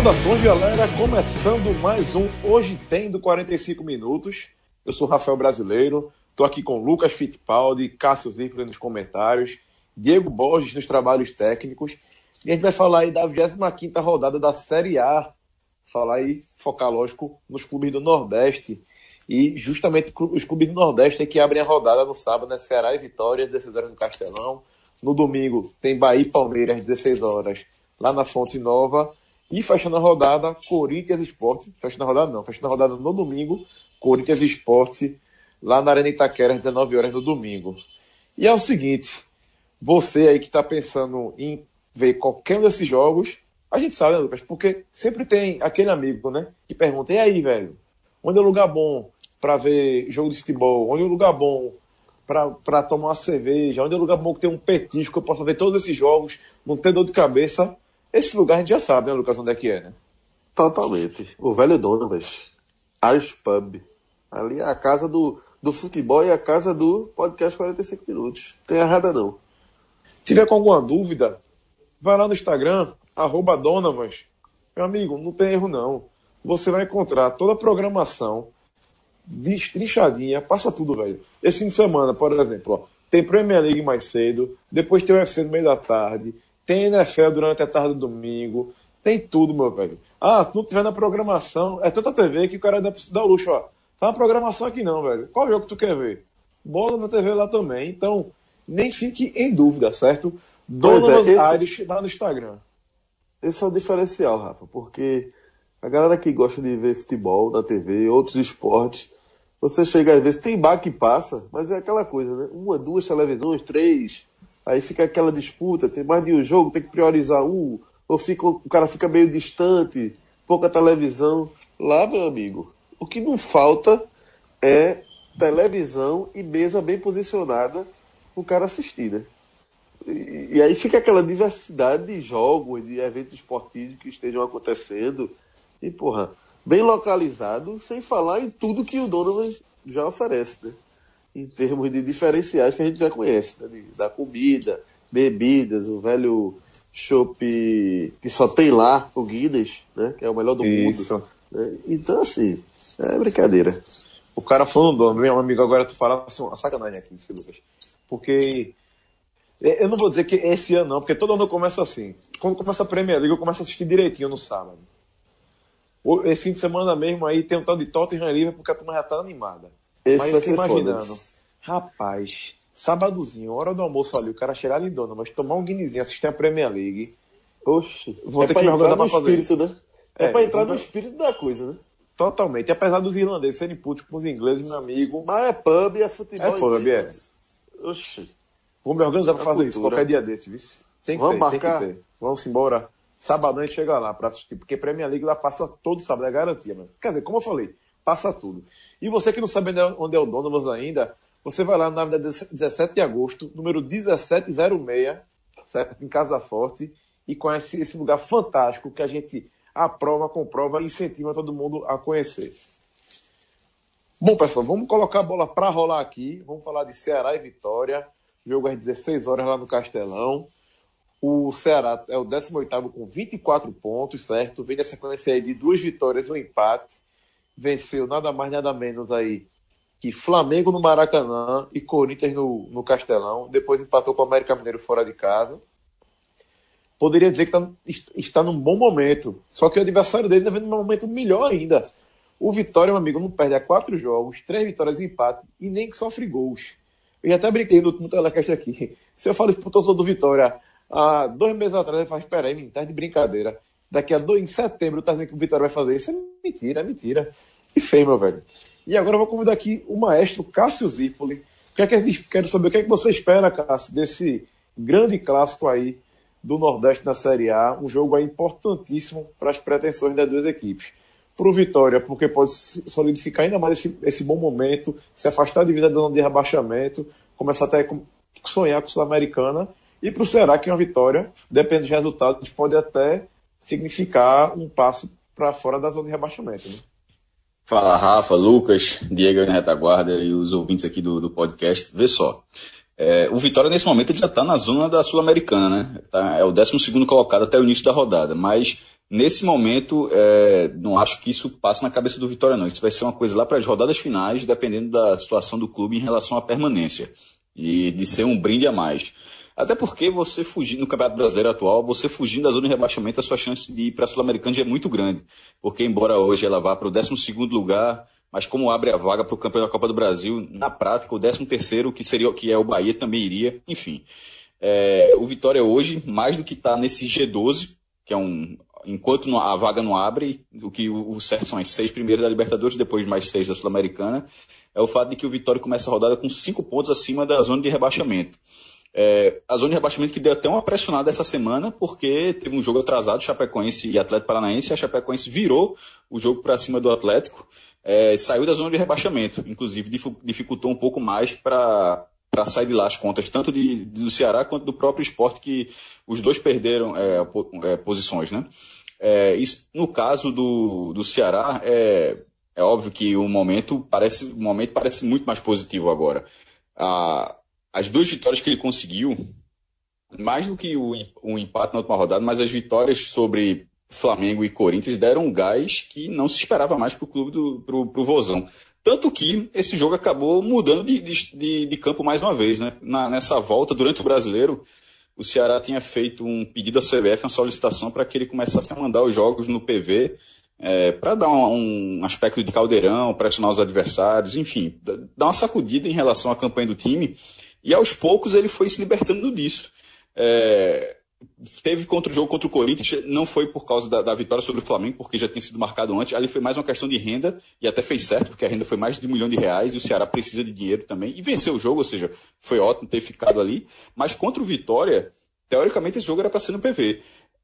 Saudações, galera! Começando mais um Hoje Tem do 45 Minutos. Eu sou Rafael Brasileiro, estou aqui com Lucas Fittipaldi, Cássio Zirpoli nos comentários, Diego Borges nos trabalhos técnicos. E a gente vai falar aí da 25 rodada da Série A. Falar aí, focar, lógico, nos clubes do Nordeste. E justamente os clubes do Nordeste é que abrem a rodada no sábado, né? Ceará e Vitória, 16 horas no Castelão. No domingo tem Bahia e Palmeiras, 16 horas, lá na Fonte Nova. E fechando a rodada, Corinthians Esporte. Fechando a rodada não, fechando a rodada no domingo, Corinthians Esporte, lá na Arena Itaquera, às 19 horas no domingo. E é o seguinte, você aí que está pensando em ver qualquer um desses jogos, a gente sabe, né, Lucas? Porque sempre tem aquele amigo, né? Que pergunta, e aí, velho? Onde é o lugar bom para ver jogo de futebol? Onde é o lugar bom para tomar uma cerveja? Onde é o lugar bom que tem um petisco eu possa ver todos esses jogos, não ter dor de cabeça? Esse lugar a gente já sabe, né, Lucas, onde é que é, né? Totalmente. O velho dono, mas Irish Pub. Ali é a casa do, do futebol e a casa do podcast 45 minutos. Tem errada não. Tiver com alguma dúvida, vai lá no Instagram, arroba Donavas. Meu amigo, não tem erro não. Você vai encontrar toda a programação destrinchadinha, passa tudo, velho. Esse fim de semana, por exemplo, ó, tem Premier League mais cedo, depois tem o UFC no meio da tarde, tem NFL durante a tarde do domingo, tem tudo, meu velho. Ah, se não tiver na programação, é tanta TV que o cara dá, dá o luxo, ó. Tá na programação aqui não, velho. Qual jogo que tu quer ver? Bola na TV lá também. Então, nem fique em dúvida, certo? Donas é, esse... Aires lá no Instagram. Esse é o diferencial, Rafa, porque a galera que gosta de ver futebol na TV, outros esportes, você chega às vezes, tem bar que passa, mas é aquela coisa, né? Uma, duas televisões, três, aí fica aquela disputa, tem mais de um jogo, tem que priorizar um, ou fica, o cara fica meio distante, pouca televisão. Lá, meu amigo, o que não falta é televisão e mesa bem posicionada o cara assistir, né? E, e, aí fica aquela diversidade de jogos, de eventos esportivos que estejam acontecendo. E, porra, bem localizado, sem falar em tudo que o Donovan já oferece, né? Em termos de diferenciais que a gente já conhece, né? da comida, bebidas, o velho chopp que só tem lá, o Guinness, né? Que é o melhor do Isso. mundo. Né? Então, assim, é brincadeira. O cara falando meu amigo, agora tu fala assim, uma sacanagem aqui, Lucas. Porque eu não vou dizer que esse ano não, porque todo ano começa assim. Quando começa a Premier League, eu começo a assistir direitinho no sábado. Esse fim de semana mesmo aí tem um tal de Tottenham Liverpool porque a turma já tá animada. Esse Mas eu fico imaginando, foda. rapaz, sábadozinho, hora do almoço ali, o cara cheirar de dona, mas tomar um guinezinho, assistir a Premier League. Oxe, vou é ter que me organizar pra fazer espírito, isso. Né? É, é pra entrar no espírito da coisa, né? Totalmente. Apesar dos irlandeses serem putos com os ingleses, meu amigo. Mas é pub, é futebol. É pub, é. Oxi. Vou me organizar pra fazer cultura. isso qualquer dia desse, viu? Tem que Vamos ter, marcar? tem que ter. Vamos embora. Sabadão a gente chega lá pra assistir, porque Premier League lá passa todo sábado, é garantia, mano. Quer dizer, como eu falei, passa tudo. E você que não sabe onde é o Donovas ainda, você vai lá na Avenida 17 de agosto, número 1706, certo? Em Casa Forte, e conhece esse lugar fantástico que a gente aprova, comprova e incentiva todo mundo a conhecer. Bom, pessoal, vamos colocar a bola para rolar aqui. Vamos falar de Ceará e Vitória. Jogo às 16 horas lá no Castelão. O Ceará é o 18 com 24 pontos, certo? Vem nessa sequência aí de duas vitórias e um empate. Venceu nada mais, nada menos aí que Flamengo no Maracanã e Corinthians no, no Castelão. Depois empatou com o América Mineiro fora de casa. Poderia dizer que tá, está num bom momento. Só que o adversário dele está vendo um momento melhor ainda. O Vitória, meu amigo, não perde há quatro jogos, três vitórias e empate, e nem que sofre gols. Eu já até brinquei no, no telecast aqui. Se eu falo isso pro torcedor do Vitória há dois meses atrás, ele fala, espera aí, tá de brincadeira. Daqui a dois, em setembro, tá dizendo que o Vitória vai fazer isso. É mentira, é mentira. E fez, meu velho. E agora eu vou convidar aqui o maestro Cássio Zipoli. Que é que, quero saber o que, é que você espera, Cássio, desse grande clássico aí do Nordeste na Série A. Um jogo aí importantíssimo para as pretensões das duas equipes. Para o Vitória, porque pode solidificar ainda mais esse, esse bom momento, se afastar de vida da zona de rebaixamento, começar até a sonhar com a Sul-Americana. E para o Ceará, que é uma vitória, depende dos resultados, pode até significar um passo para fora da zona de rebaixamento. Né? Fala Rafa, Lucas, Diego na retaguarda e os ouvintes aqui do, do podcast. Vê só. É, o Vitória, nesse momento, ele já está na zona da Sul-Americana, né? Tá, é o 12 colocado até o início da rodada, mas Nesse momento, é, não acho que isso passe na cabeça do Vitória, não. Isso vai ser uma coisa lá para as rodadas finais, dependendo da situação do clube em relação à permanência. E de ser um brinde a mais. Até porque você fugir no Campeonato Brasileiro atual, você fugindo da zona de rebaixamento, a sua chance de ir para a Sul-Americana já é muito grande. Porque, embora hoje ela vá para o 12 lugar, mas como abre a vaga para o campeão da Copa do Brasil, na prática, o 13 terceiro, que seria que é o Bahia, também iria. Enfim. É, o Vitória hoje, mais do que está nesse G12, que é um, enquanto a vaga não abre, o que o certo são as seis primeiras da Libertadores, depois mais seis da Sul-Americana, é o fato de que o Vitória começa a rodada com cinco pontos acima da zona de rebaixamento. É, a zona de rebaixamento que deu até uma pressionada essa semana, porque teve um jogo atrasado, Chapecoense e Atlético Paranaense, e a Chapecoense virou o jogo para cima do Atlético, é, saiu da zona de rebaixamento, inclusive dificultou um pouco mais para para sair de lá as contas, tanto de, do Ceará quanto do próprio esporte, que os dois perderam é, é, posições. Né? É, isso, no caso do, do Ceará, é, é óbvio que o momento parece, o momento parece muito mais positivo agora. A, as duas vitórias que ele conseguiu, mais do que o, o empate na última rodada, mas as vitórias sobre Flamengo e Corinthians deram um gás que não se esperava mais para o clube do pro, pro Vozão. Tanto que esse jogo acabou mudando de, de, de campo mais uma vez. Né? Na, nessa volta, durante o brasileiro, o Ceará tinha feito um pedido à CBF, uma solicitação para que ele começasse a mandar os jogos no PV, é, para dar um, um, aspecto de caldeirão, pressionar os adversários, enfim, dar uma sacudida em relação à campanha do time. E aos poucos ele foi se libertando disso. É, teve contra o jogo contra o Corinthians, não foi por causa da, da, vitória sobre o Flamengo, porque já tinha sido marcado antes. Ali foi mais uma questão de renda, e até fez certo, porque a renda foi mais de um milhão de reais, e o Ceará precisa de dinheiro também. E venceu o jogo, ou seja, foi ótimo ter ficado ali. Mas contra o Vitória, teoricamente esse jogo era para ser no PV.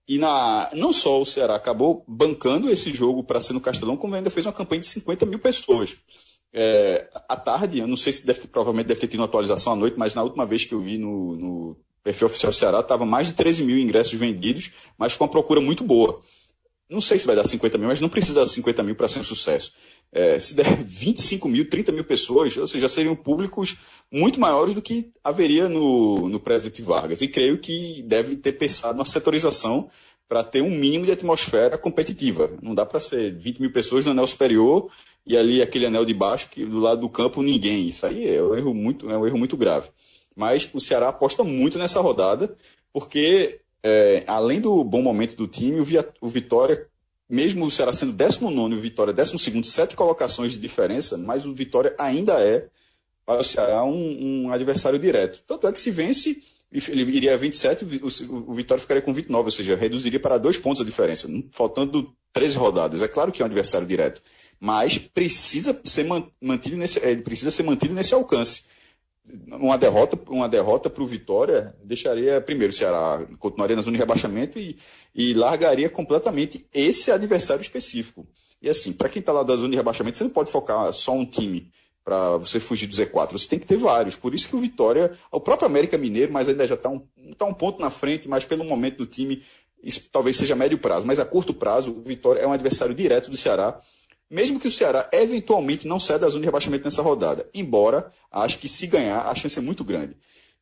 E na, não só o Ceará acabou bancando esse jogo para ser no Castelão, como ainda fez uma campanha de 50 mil pessoas. É, à tarde, eu não sei se deve ter, provavelmente deve ter tido uma atualização à noite, mas na última vez que eu vi no, no perfil oficial do Ceará, estava mais de 13 mil ingressos vendidos, mas com uma procura muito boa. Não sei se vai dar 50 mil, mas não precisa dar 50 mil para ser um sucesso. É, se der 25 mil, 30 mil pessoas, ou seja, seriam públicos muito maiores do que haveria no, no Presidente Vargas. E creio que deve ter pensado na setorização para ter um mínimo de atmosfera competitiva. Não dá para ser 20 mil pessoas no anel superior e ali aquele anel de baixo, que do lado do campo ninguém. Isso aí é um erro muito, é um erro muito grave. Mas o Ceará aposta muito nessa rodada, porque é, além do bom momento do time, o, Via, o Vitória, mesmo o Ceará sendo 19 e o Vitória 12, sete colocações de diferença, mas o Vitória ainda é, para o Ceará, um, um adversário direto. Tanto é que se vence, ele iria a 27, o, Vitória ficaria com 29, ou seja, reduziria para dois pontos a diferença, faltando 13 rodadas. É claro que é um adversário direto, mas precisa ser mantido nesse, ele precisa ser mantido nesse alcance. Uma derrota uma derrota para o Vitória deixaria primeiro o Ceará continuaria na zona de rebaixamento e, e largaria completamente esse adversário específico. E assim para quem está lá da zona de rebaixamento você não pode focar só um time para você fugir do Z4 você tem que ter vários por isso que o Vitória o próprio América Mineiro mas ainda já está um, tá um ponto na frente mas pelo momento do time isso talvez seja médio prazo mas a curto prazo o Vitória é um adversário direto do Ceará mesmo que o Ceará eventualmente não saia da zona de rebaixamento nessa rodada. Embora, acho que se ganhar, a chance é muito grande.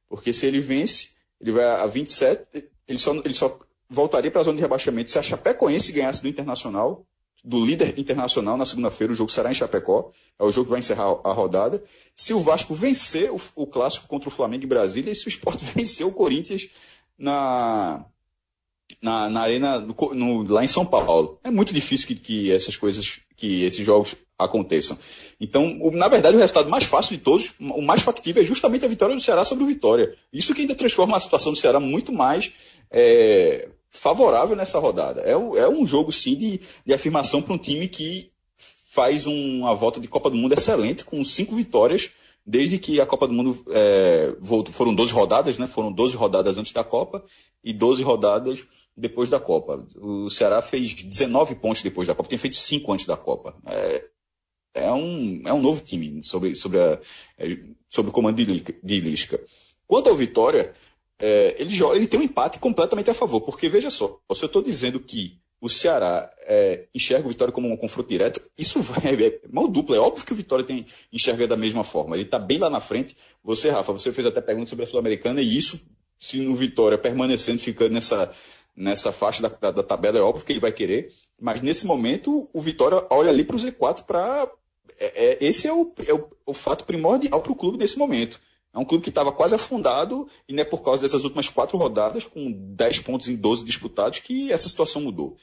Porque se ele vence, ele vai a 27, ele só, ele só voltaria para a zona de rebaixamento se a Chapecoense ganhasse do Internacional, do líder internacional na segunda-feira, o jogo será em Chapecó, é o jogo que vai encerrar a rodada. Se o Vasco vencer o, o clássico contra o Flamengo em Brasília, e se o Sport vencer o Corinthians na, na, na arena no, lá em São Paulo. É muito difícil que, que essas coisas, que esses jogos aconteçam. Então, o, na verdade, o resultado mais fácil de todos, o mais factível é justamente a vitória do Ceará sobre o Vitória. Isso que ainda transforma a situação do Ceará muito mais é, favorável nessa rodada. É, é um jogo, sim, de, de afirmação para um time que faz uma volta de Copa do Mundo excelente, com cinco vitórias desde que a Copa do Mundo é, voltou, foram 12 rodadas, né? Foram 12 rodadas antes da Copa e 12 rodadas depois da Copa. O Ceará fez 19 pontos depois da Copa, tem feito 5 antes da Copa. É, é, um, é um novo time sobre, sobre, a, é, sobre o comando de Lisca. Quanto ao Vitória, é, ele, ele tem um empate completamente a favor, porque veja só, se eu estou dizendo que o Ceará é, enxerga o Vitória como um confronto direto, isso vai, é mão dupla. É óbvio que o Vitória tem, enxerga da mesma forma. Ele está bem lá na frente. Você, Rafa, você fez até pergunta sobre a Sul-Americana e isso, se no Vitória permanecendo, ficando nessa, nessa faixa da, da, da, tabela, é óbvio que ele vai querer, mas nesse momento o Vitória olha ali para o Z4 para. É, é, esse é o, é o, o fato primordial para o clube nesse momento. É um clube que estava quase afundado e não é por causa dessas últimas quatro rodadas, com 10 pontos em 12 disputados, que essa situação mudou.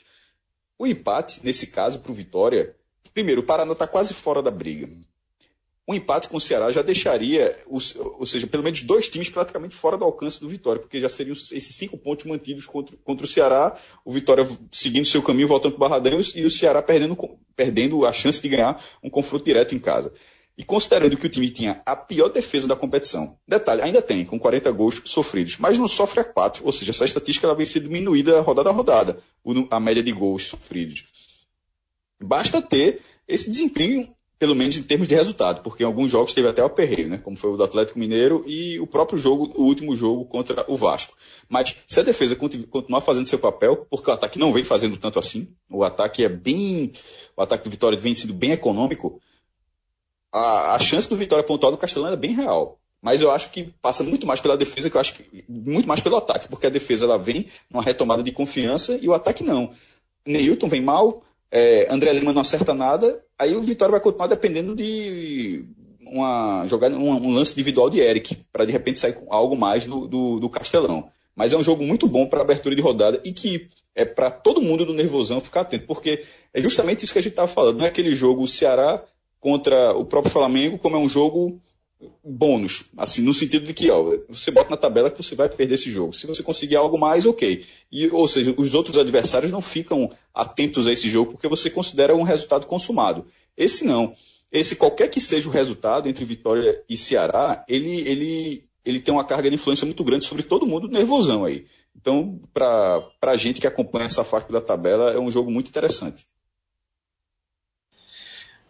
O empate, nesse caso, para o Vitória, primeiro, o Paraná está quase fora da briga um empate com o Ceará já deixaria, ou seja, pelo menos dois times praticamente fora do alcance do Vitória, porque já seriam esses cinco pontos mantidos contra, contra o Ceará, o Vitória seguindo seu caminho, voltando para o Barradão, e o Ceará perdendo, perdendo a chance de ganhar um confronto direto em casa. E considerando que o time tinha a pior defesa da competição, detalhe, ainda tem, com 40 gols sofridos, mas não sofre a 4, ou seja, essa estatística ela vem sendo diminuída rodada a rodada, a média de gols sofridos. Basta ter esse desempenho pelo menos em termos de resultado, porque em alguns jogos teve até o aperreio, né? como foi o do Atlético Mineiro e o próprio jogo, o último jogo contra o Vasco. Mas se a defesa continuar fazendo seu papel, porque o ataque não vem fazendo tanto assim, o ataque é bem. O ataque do Vitória vem sendo bem econômico, a, a chance do Vitória pontuar do Castelão é bem real. Mas eu acho que passa muito mais pela defesa, que eu acho que muito mais pelo ataque, porque a defesa ela vem numa retomada de confiança e o ataque não. Neilton vem mal, é, André Lima não acerta nada, aí o Vitória vai continuar dependendo de uma jogada, um, um lance individual de Eric, para de repente sair com algo mais do, do, do Castelão. Mas é um jogo muito bom para abertura de rodada e que é para todo mundo do nervosão ficar atento, porque é justamente isso que a gente estava falando. Não é aquele jogo Ceará contra o próprio Flamengo, como é um jogo bônus, assim, no sentido de que ó, você bota na tabela que você vai perder esse jogo. Se você conseguir algo mais, ok. E, ou seja, os outros adversários não ficam atentos a esse jogo porque você considera um resultado consumado. Esse não. Esse, qualquer que seja o resultado entre Vitória e Ceará, ele, ele, ele tem uma carga de influência muito grande sobre todo mundo nervosão aí. Então, para a gente que acompanha essa faixa da tabela, é um jogo muito interessante.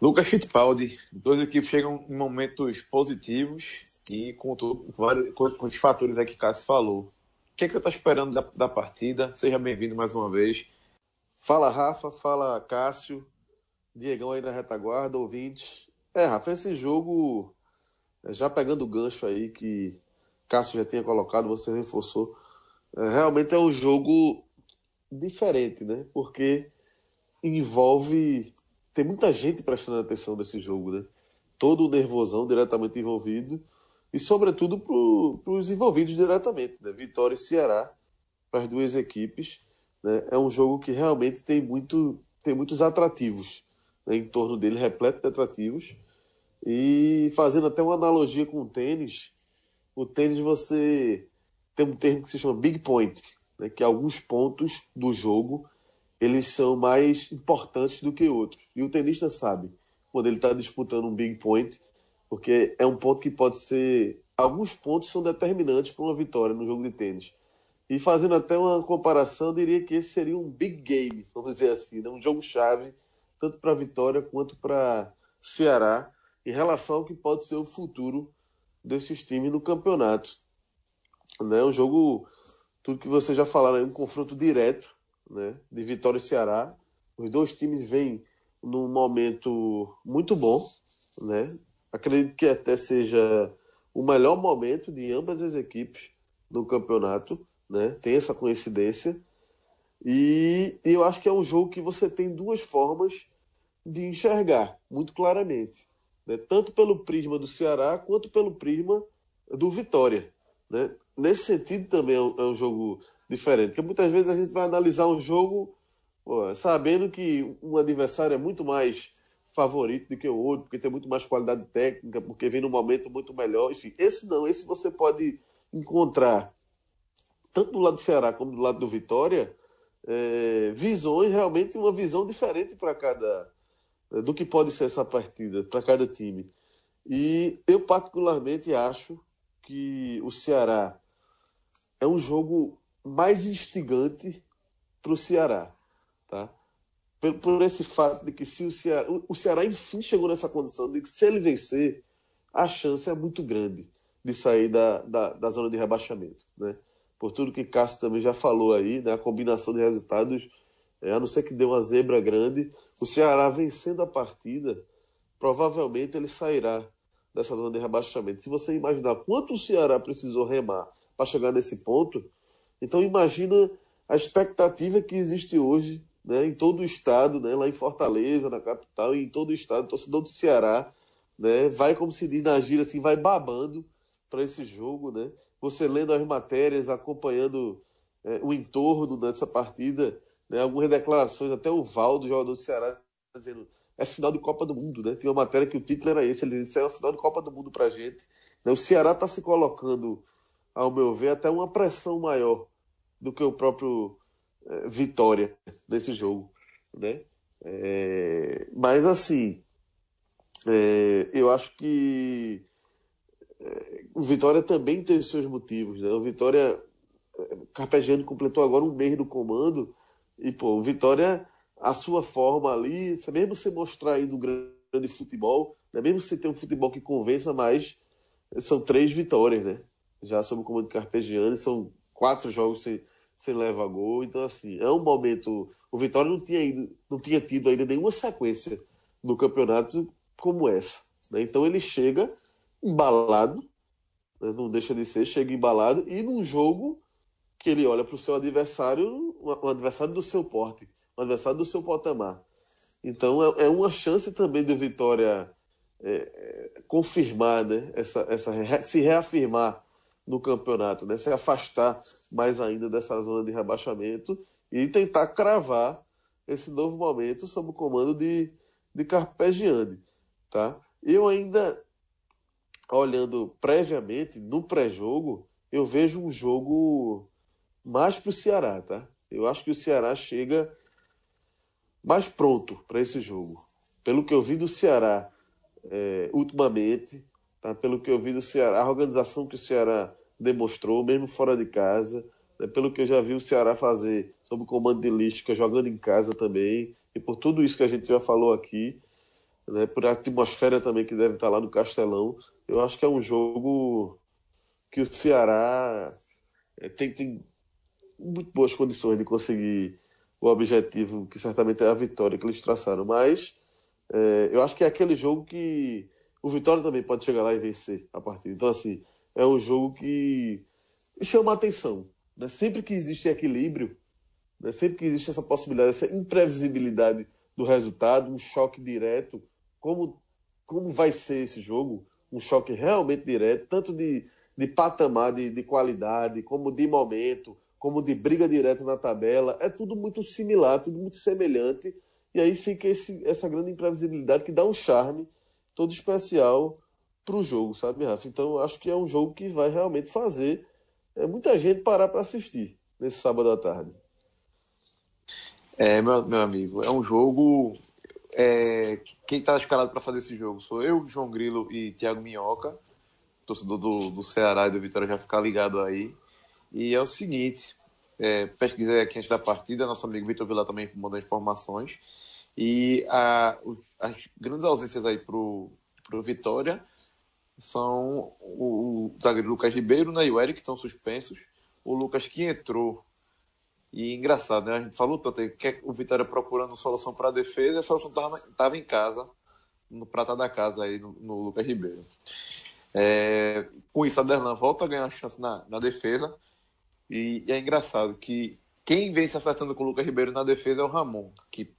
Lucas Fittipaldi, duas equipes chegam em momentos positivos e com, vários, com, esses fatores aí que Cássio falou. O que, é que você está esperando da, da partida? Seja bem-vindo mais uma vez. Fala Rafa, fala Cássio, Diegão aí na retaguarda, ouvintes. É, Rafa, esse jogo, é, já pegando o gancho aí que Cássio já tinha colocado, você reforçou, é, realmente é um jogo diferente, né? Porque envolve tem muita gente prestando atenção nesse jogo, né? Todo o nervosão diretamente envolvido e, sobretudo, para os envolvidos diretamente, né? Vitória e Ceará, para as duas equipes. Né? É um jogo que realmente tem, muito, tem muitos atrativos né? em torno dele, repleto de atrativos. E fazendo até uma analogia com o tênis, o tênis você tem um termo que se chama big point, né? que é alguns pontos do jogo eles são mais importantes do que outros. E o tenista sabe quando ele está disputando um big point, porque é um ponto que pode ser. Alguns pontos são determinantes para uma vitória no jogo de tênis. E fazendo até uma comparação, diria que esse seria um big game, vamos dizer assim, né? um jogo-chave, tanto para a vitória quanto para Ceará, em relação ao que pode ser o futuro desses times no campeonato. Né? Um jogo, tudo que vocês já falaram, um confronto direto né, de Vitória e Ceará. Os dois times vêm num momento muito bom, né? Acredito que até seja o melhor momento de ambas as equipes no campeonato, né? Tem essa coincidência. E, e eu acho que é um jogo que você tem duas formas de enxergar muito claramente, né? tanto pelo prisma do Ceará quanto pelo prisma do Vitória. Né? Nesse sentido também é um, é um jogo diferente. Porque muitas vezes a gente vai analisar um jogo pô, sabendo que um adversário é muito mais favorito do que o outro, porque tem muito mais qualidade técnica, porque vem num momento muito melhor. Enfim, esse não, esse você pode encontrar, tanto do lado do Ceará como do lado do Vitória, é, visões, realmente uma visão diferente para cada. do que pode ser essa partida, para cada time. E eu, particularmente, acho que o Ceará é um jogo mais instigante para o Ceará, tá? Por, por, esse fato de que se o Ceará, o Ceará enfim chegou nessa condição de que se ele vencer, a chance é muito grande de sair da, da, da zona de rebaixamento, né? Por tudo que Cássio também já falou aí, né? A combinação de resultados, é, a não ser que dê uma zebra grande, o Ceará vencendo a partida, provavelmente ele sairá dessa zona de rebaixamento. Se você imaginar quanto o Ceará precisou remar para chegar nesse ponto, então imagina a expectativa que existe hoje né, em todo o estado, né, lá em Fortaleza, na capital, e em todo o estado, o torcedor do Ceará, né, vai, como se diz na gira, assim, vai babando para esse jogo, né? Você lendo as matérias, acompanhando é, o entorno dessa partida, né, algumas declarações, até o Valdo, jogador do Ceará, dizendo é final de Copa do Mundo, né? Tem uma matéria que o título era esse, ele disse, é final de Copa do Mundo pra gente. Né? O Ceará está se colocando, ao meu ver, até uma pressão maior do que o próprio é, Vitória nesse jogo, né? É, mas assim, é, eu acho que é, o Vitória também tem os seus motivos, né? O Vitória é, Carpegiani completou agora um mês do comando e pô, o Vitória a sua forma ali, mesmo você mostrar aí no grande futebol, né? mesmo você ter um futebol que convença, mas são três vitórias, né? Já sob o comando Carpegiani, são quatro jogos sem, sem levar gol, então assim, é um momento. O Vitória não tinha, ido, não tinha tido ainda nenhuma sequência no campeonato como essa. Né? Então ele chega embalado, né? não deixa de ser, chega embalado, e num jogo que ele olha para o seu adversário, um adversário do seu porte um adversário do seu patamar. Então é, é uma chance também do Vitória é, é, confirmar, né? Essa, essa, se reafirmar no campeonato, né? se afastar mais ainda dessa zona de rebaixamento e tentar cravar esse novo momento sob o comando de, de Carpegiani. Tá? Eu ainda, olhando previamente, no pré-jogo, eu vejo um jogo mais para o Ceará. Tá? Eu acho que o Ceará chega mais pronto para esse jogo. Pelo que eu vi do Ceará é, ultimamente, tá? pelo que eu vi do Ceará, a organização que o Ceará demonstrou, mesmo fora de casa, né? pelo que eu já vi o Ceará fazer sob o comando de Lística, jogando em casa também, e por tudo isso que a gente já falou aqui, né? por a atmosfera também que deve estar lá no Castelão, eu acho que é um jogo que o Ceará é, tem, tem muito boas condições de conseguir o objetivo, que certamente é a vitória que eles traçaram. Mas é, eu acho que é aquele jogo que o Vitória também pode chegar lá e vencer a partida. Então, assim, é um jogo que chama atenção. Né? Sempre que existe equilíbrio, né? sempre que existe essa possibilidade, essa imprevisibilidade do resultado, um choque direto, como, como vai ser esse jogo? Um choque realmente direto, tanto de, de patamar, de, de qualidade, como de momento, como de briga direta na tabela, é tudo muito similar, tudo muito semelhante, e aí fica esse, essa grande imprevisibilidade que dá um charme todo especial para o jogo, sabe, Rafa? Então acho que é um jogo que vai realmente fazer é, muita gente parar para assistir nesse sábado à tarde. É, meu, meu amigo, é um jogo. É, quem está escalado para fazer esse jogo sou eu, João Grilo e Thiago Minhoca, torcedor do, do Ceará e do Vitória já ficar ligado aí. E é o seguinte, é, pesquisei aqui antes da partida, nosso amigo Vitor Vila também mandou informações. E a, as grandes ausências aí pro, pro Vitória são o, zagueiro Lucas Ribeiro né, e o Eric, estão suspensos. O Lucas que entrou. E engraçado, né? A gente falou tanto que o Vitória procurando solução para a defesa e a solução estava em casa, no prata da casa aí, no, no Lucas Ribeiro. É, com isso, a Derlan volta a ganhar chance na, na defesa e, e, é engraçado que quem vem se acertando com o Lucas Ribeiro na defesa é o Ramon, que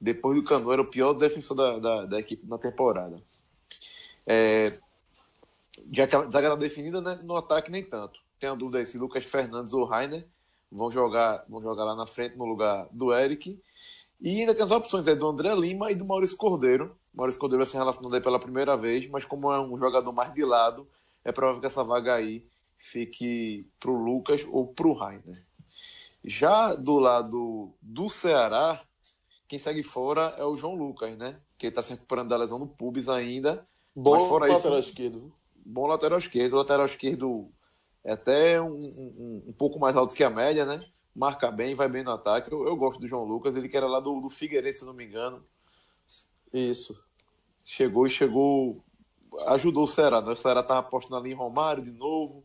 depois do Cano era o pior defensor da, da, da equipe na temporada. É, já que a zaga está definida, né, no ataque nem tanto. Tem a dúvida aí se Lucas Fernandes ou Rainer vão jogar, vão jogar lá na frente no lugar do Eric. E ainda tem as opções é do André Lima e do Maurício Cordeiro. Maurício Cordeiro vai ser relacionado aí pela primeira vez, mas como é um jogador mais de lado, é provável que essa vaga aí fique para o Lucas ou para o Rainer. Já do lado do Ceará, quem segue fora é o João Lucas, né? Que está se recuperando da lesão no pubis ainda. Bom fora lateral isso, esquerdo. Bom lateral esquerdo. O lateral esquerdo é até um, um, um, pouco mais alto que a média, né? Marca bem, vai bem no ataque. Eu, eu gosto do João Lucas, ele que era lá do, do Figueirense, se não me engano. Isso. Chegou e chegou. Ajudou o Ceará, né? O Ceará estava apostando ali em Romário de novo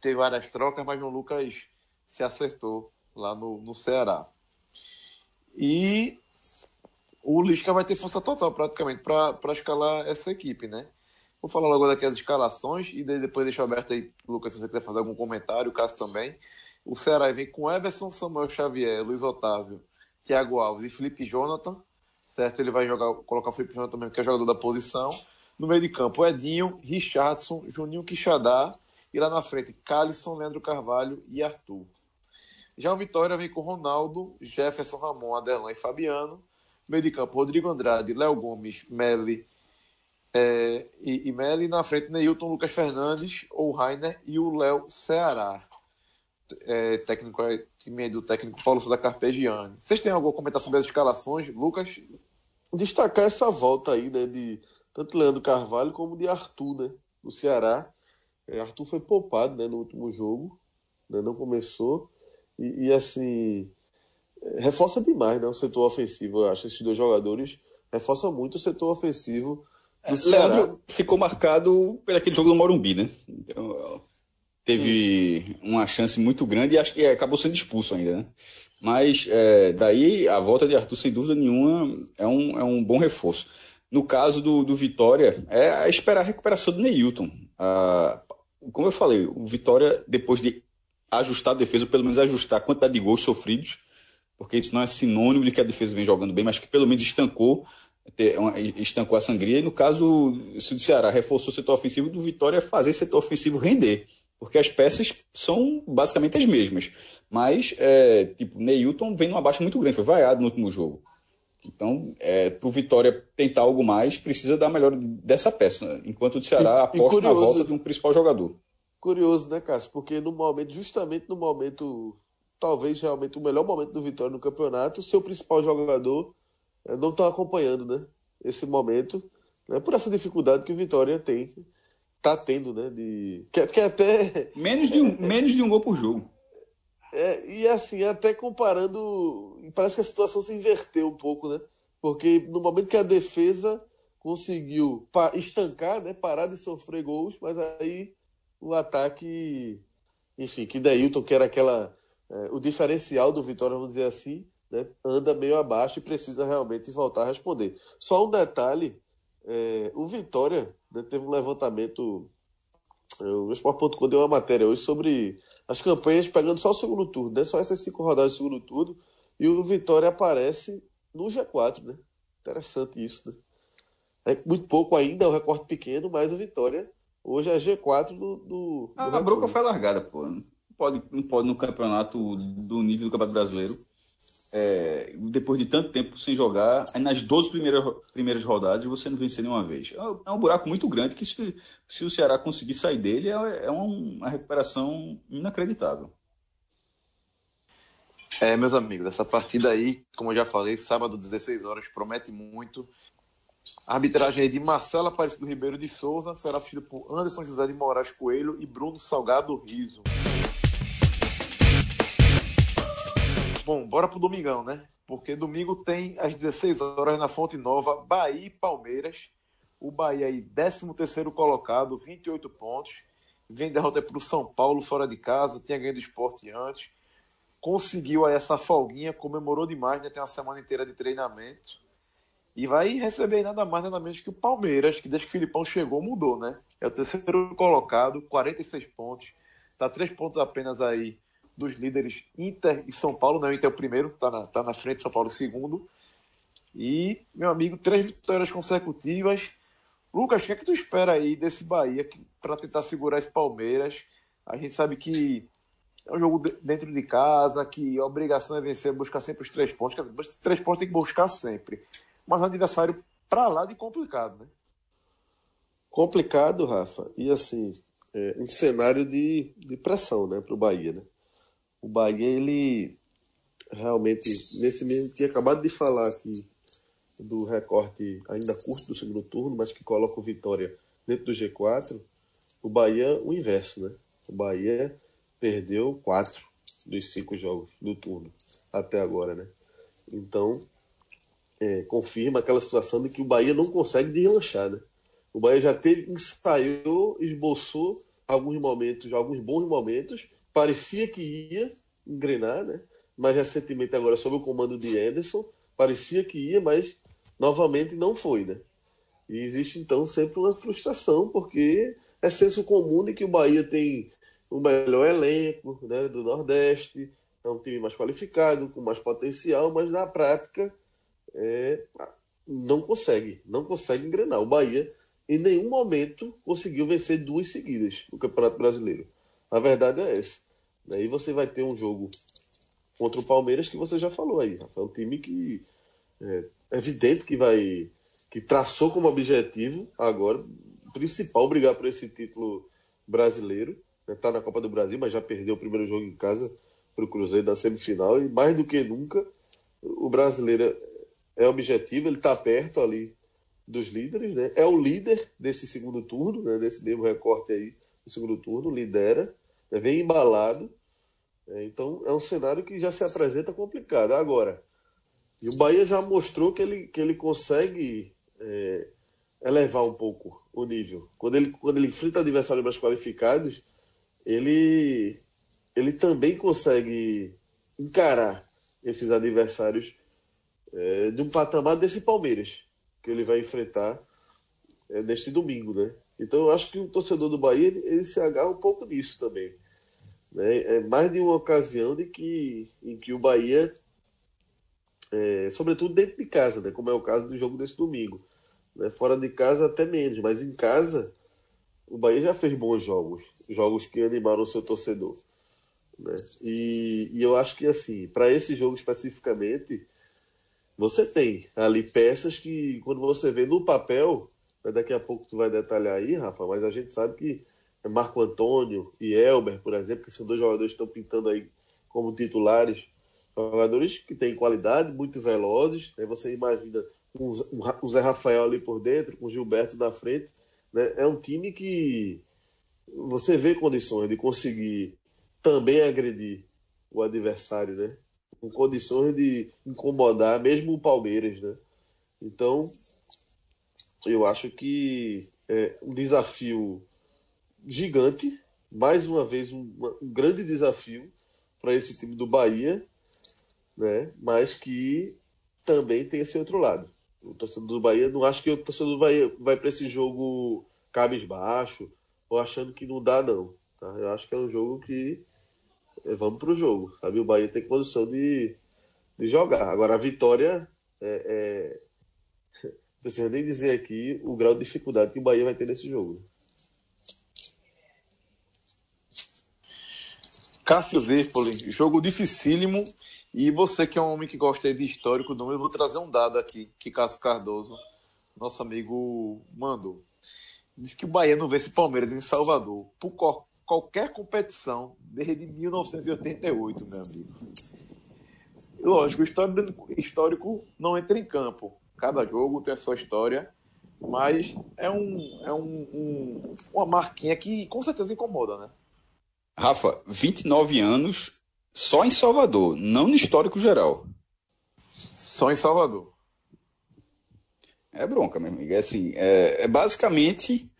teve várias trocas, mas o Lucas se acertou lá no, no Ceará. E o Lisca vai ter força total praticamente para escalar essa equipe, né? Vou falar logo daqui as escalações e depois deixo aberto aí, Lucas, se você quiser fazer algum comentário, o Cássio também. O Ceará vem com Everson, Samuel Xavier, Luiz Otávio, Thiago Alves e Felipe Jonathan. Certo? Ele vai jogar, colocar o Felipe Jonathan também, que é jogador da posição. No meio de campo, Edinho, Richardson, Juninho Quixadá. E lá na frente, Calisson, Leandro Carvalho e Arthur. Já o Vitória vem com Ronaldo, Jefferson, Ramon, Adelan e Fabiano. Meio de campo, Rodrigo Andrade, Léo Gomes, Meli é, e, e Meli. Na frente, Neilton, Lucas Fernandes, ou Rainer e o Léo Ceará. É, técnico é, time do técnico Paulo da Carpegiani. Vocês têm alguma comentação sobre as escalações, Lucas? Destacar essa volta aí, né, de tanto Leandro Carvalho como de Arthur, né, do Ceará. É, Arthur foi poupado, né, no último jogo, né, não começou. E, e, assim, reforça demais né, o setor ofensivo, eu acho. Esses dois jogadores reforçam muito o setor ofensivo é. Leandro ficou marcado por aquele jogo do Morumbi, né? Então, teve Isso. uma chance muito grande e acho que acabou sendo expulso ainda, né? Mas é, daí a volta de Arthur, sem dúvida nenhuma, é um, é um bom reforço. No caso do, do Vitória, é esperar a recuperação do Neilton. Ah, como eu falei, o Vitória, depois de ajustar a defesa, ou pelo menos ajustar a quantidade de gols sofridos, porque isso não é sinônimo de que a defesa vem jogando bem, mas que pelo menos estancou, estancou a sangria. E no caso se o Ceará reforçou o setor ofensivo, do Vitória fazer esse setor ofensivo render, porque as peças são basicamente as mesmas. Mas, é, tipo, Neilton vem numa baixa muito grande, foi vaiado no último jogo. Então, é, para o Vitória tentar algo mais, precisa dar melhor dessa peça, né? enquanto o Ceará aposta na volta de um principal jogador. Curioso, né, Cássio? Porque no momento, justamente no momento, talvez realmente o melhor momento do Vitória no campeonato, o seu principal jogador não está acompanhando, né? Esse momento, né, por essa dificuldade que o Vitória tem, tá tendo, né? De, que, que até. Menos de, um, menos de um gol por jogo. É, e assim, até comparando, parece que a situação se inverteu um pouco, né? Porque no momento que a defesa conseguiu estancar, né? Parar de sofrer gols, mas aí o ataque, enfim, que Deilton, que era aquela. É, o diferencial do Vitória, vamos dizer assim, né, anda meio abaixo e precisa realmente voltar a responder. Só um detalhe: é, o Vitória né, teve um levantamento. É, o Sport.com deu uma matéria hoje sobre as campanhas pegando só o segundo turno, né, só essas cinco rodadas do segundo turno, e o Vitória aparece no G4, né? Interessante isso, né? É muito pouco ainda, é um recorte pequeno, mas o Vitória Hoje é G4 do. do, a, a bronca foi largada, pô. Não pode, não pode no campeonato do nível do Campeonato Brasileiro. É, depois de tanto tempo sem jogar, aí nas 12 primeiras, primeiras rodadas você não vencer nenhuma vez. É, é um buraco muito grande que, se, se o Ceará conseguir sair dele, é, é uma recuperação inacreditável. É, meus amigos, essa partida aí, como eu já falei, sábado, 16 horas, promete muito. A arbitragem é de Marcelo Aparecido Ribeiro de Souza, será assistida por Anderson José de Moraes Coelho e Bruno Salgado Riso. Bom, bora pro domingão, né? Porque domingo tem às 16 horas na Fonte Nova, Bahia e Palmeiras. O Bahia aí, 13 terceiro colocado, 28 pontos. Vem derrota para o São Paulo fora de casa, tinha ganho do esporte antes. Conseguiu aí essa folguinha, comemorou demais, né? Tem uma semana inteira de treinamento e vai receber nada mais nada menos que o Palmeiras, que desde que o Filipão chegou mudou, né? É o terceiro colocado, 46 pontos, tá três pontos apenas aí dos líderes Inter e São Paulo, né? Inter é o primeiro, tá na, tá na frente, São Paulo o segundo. E, meu amigo, três vitórias consecutivas. Lucas, o que é que tu espera aí desse Bahia para tentar segurar esse Palmeiras? A gente sabe que é um jogo dentro de casa, que a obrigação é vencer, buscar sempre os três pontos. Três pontos tem que buscar sempre mas um adversário para lá de complicado, né? Complicado, Rafa. E assim, é um cenário de, de pressão, né, para o Bahia, né? O Bahia, ele realmente, nesse mesmo, tinha acabado de falar aqui do recorte ainda curto do segundo turno, mas que coloca o Vitória dentro do G4. O Bahia, o inverso, né? O Bahia perdeu quatro dos cinco jogos do turno até agora, né? Então, é, confirma aquela situação de que o Bahia não consegue deslanchar, né? O Bahia já teve, ensaiou, esboçou alguns momentos, alguns bons momentos, parecia que ia engrenar, né? Mas recentemente agora sob o comando de Anderson, parecia que ia, mas novamente não foi, né? E existe então sempre uma frustração, porque é senso comum de que o Bahia tem o melhor elenco né, do Nordeste, é um time mais qualificado, com mais potencial, mas na prática é, não consegue, não consegue engrenar. O Bahia em nenhum momento conseguiu vencer duas seguidas no Campeonato Brasileiro. A verdade é essa. Aí você vai ter um jogo contra o Palmeiras que você já falou aí. É um time que é, é evidente que vai que traçou como objetivo agora principal brigar por esse título brasileiro. Está né? na Copa do Brasil, mas já perdeu o primeiro jogo em casa para o Cruzeiro na semifinal. E mais do que nunca, o brasileiro é objetivo, ele está perto ali dos líderes, né? É o líder desse segundo turno, né? Desse mesmo recorte aí do segundo turno, lidera, né? vem embalado. É, então é um cenário que já se apresenta complicado. Agora, e o Bahia já mostrou que ele, que ele consegue é, elevar um pouco o nível. Quando ele, quando ele enfrenta adversários mais qualificados, ele, ele também consegue encarar esses adversários é, de um patamar desse Palmeiras que ele vai enfrentar é, neste domingo, né? Então eu acho que o torcedor do Bahia ele, ele se agarra um pouco nisso também. Né? É mais de uma ocasião de que, em que o Bahia, é, sobretudo dentro de casa, né? como é o caso do jogo desse domingo, né? Fora de casa até menos, mas em casa o Bahia já fez bons jogos, jogos que animaram o seu torcedor. Né? E, e eu acho que assim, para esse jogo especificamente, você tem ali peças que quando você vê no papel, né, daqui a pouco tu vai detalhar aí, Rafa, mas a gente sabe que Marco Antônio e Elber, por exemplo, que são dois jogadores que estão pintando aí como titulares, jogadores que têm qualidade, muito velozes, né? você imagina o Zé Rafael ali por dentro, com o Gilberto na frente. Né? É um time que você vê condições de conseguir também agredir o adversário, né? Com condições de incomodar mesmo o Palmeiras, né? Então, eu acho que é um desafio gigante, mais uma vez um, um grande desafio para esse time do Bahia, né? Mas que também tem esse outro lado. O torcedor do Bahia, não acho que o torcedor do Bahia vai para esse jogo cabisbaixo ou achando que não dá, não. Tá? Eu acho que é um jogo que é, vamos para o jogo, sabe? O Bahia tem condição de, de jogar. Agora, a vitória é, é... precisa nem dizer aqui o grau de dificuldade que o Bahia vai ter nesse jogo. Cássio Zirpoli, jogo dificílimo e você que é um homem que gosta de histórico eu vou trazer um dado aqui que Cássio Cardoso, nosso amigo, mandou. Diz que o Bahia não vence Palmeiras em Salvador por qualquer competição desde 1988, meu amigo. Lógico, o histórico não entra em campo. Cada jogo tem a sua história, mas é, um, é um, um, uma marquinha que com certeza incomoda, né? Rafa, 29 anos só em Salvador, não no histórico geral. Só em Salvador. É bronca, meu amigo. É assim, é, é basicamente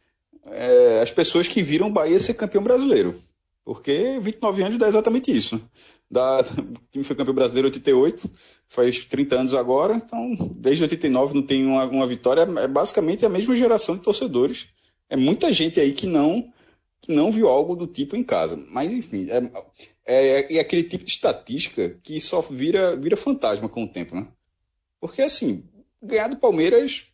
é, as pessoas que viram o Bahia ser campeão brasileiro. Porque 29 anos dá exatamente isso. Da, o time foi campeão brasileiro em 88, faz 30 anos agora, então desde 89 não tem uma, uma vitória. É basicamente a mesma geração de torcedores. É muita gente aí que não que não viu algo do tipo em casa. Mas, enfim, é, é, é aquele tipo de estatística que só vira, vira fantasma com o tempo, né? Porque, assim, ganhar do Palmeiras,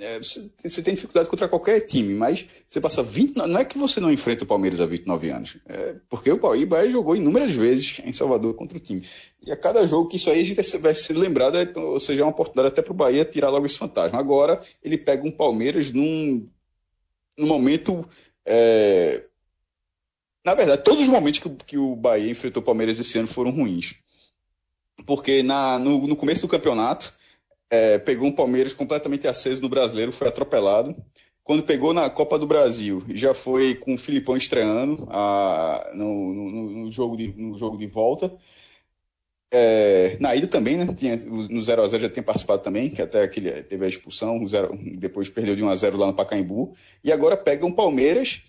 é, você, tem dificuldade contra qualquer time, mas você passa 20. Não é que você não enfrenta o Palmeiras há 29 anos, é porque o Bahia jogou inúmeras vezes em Salvador contra o time. E a cada jogo que isso aí a gente vai ser lembrado, é, ou seja, é uma oportunidade até para o Bahia tirar logo esse fantasma. Agora, ele pega um Palmeiras num, num momento é... Na verdade, todos os momentos que, que, o Bahia enfrentou o Palmeiras esse ano foram ruins. Porque na, no, no começo do campeonato, é, pegou um Palmeiras completamente aceso no brasileiro, foi atropelado. Quando pegou na Copa do Brasil, já foi com o Filipão estreando a, no, no, no, jogo de, no jogo de volta. É, na ida também, né? Tinha, no 0x0 já tinha participado também, que até aquele, teve a expulsão, zero, depois perdeu de 1x0 lá no Pacaembu. E agora pega um Palmeiras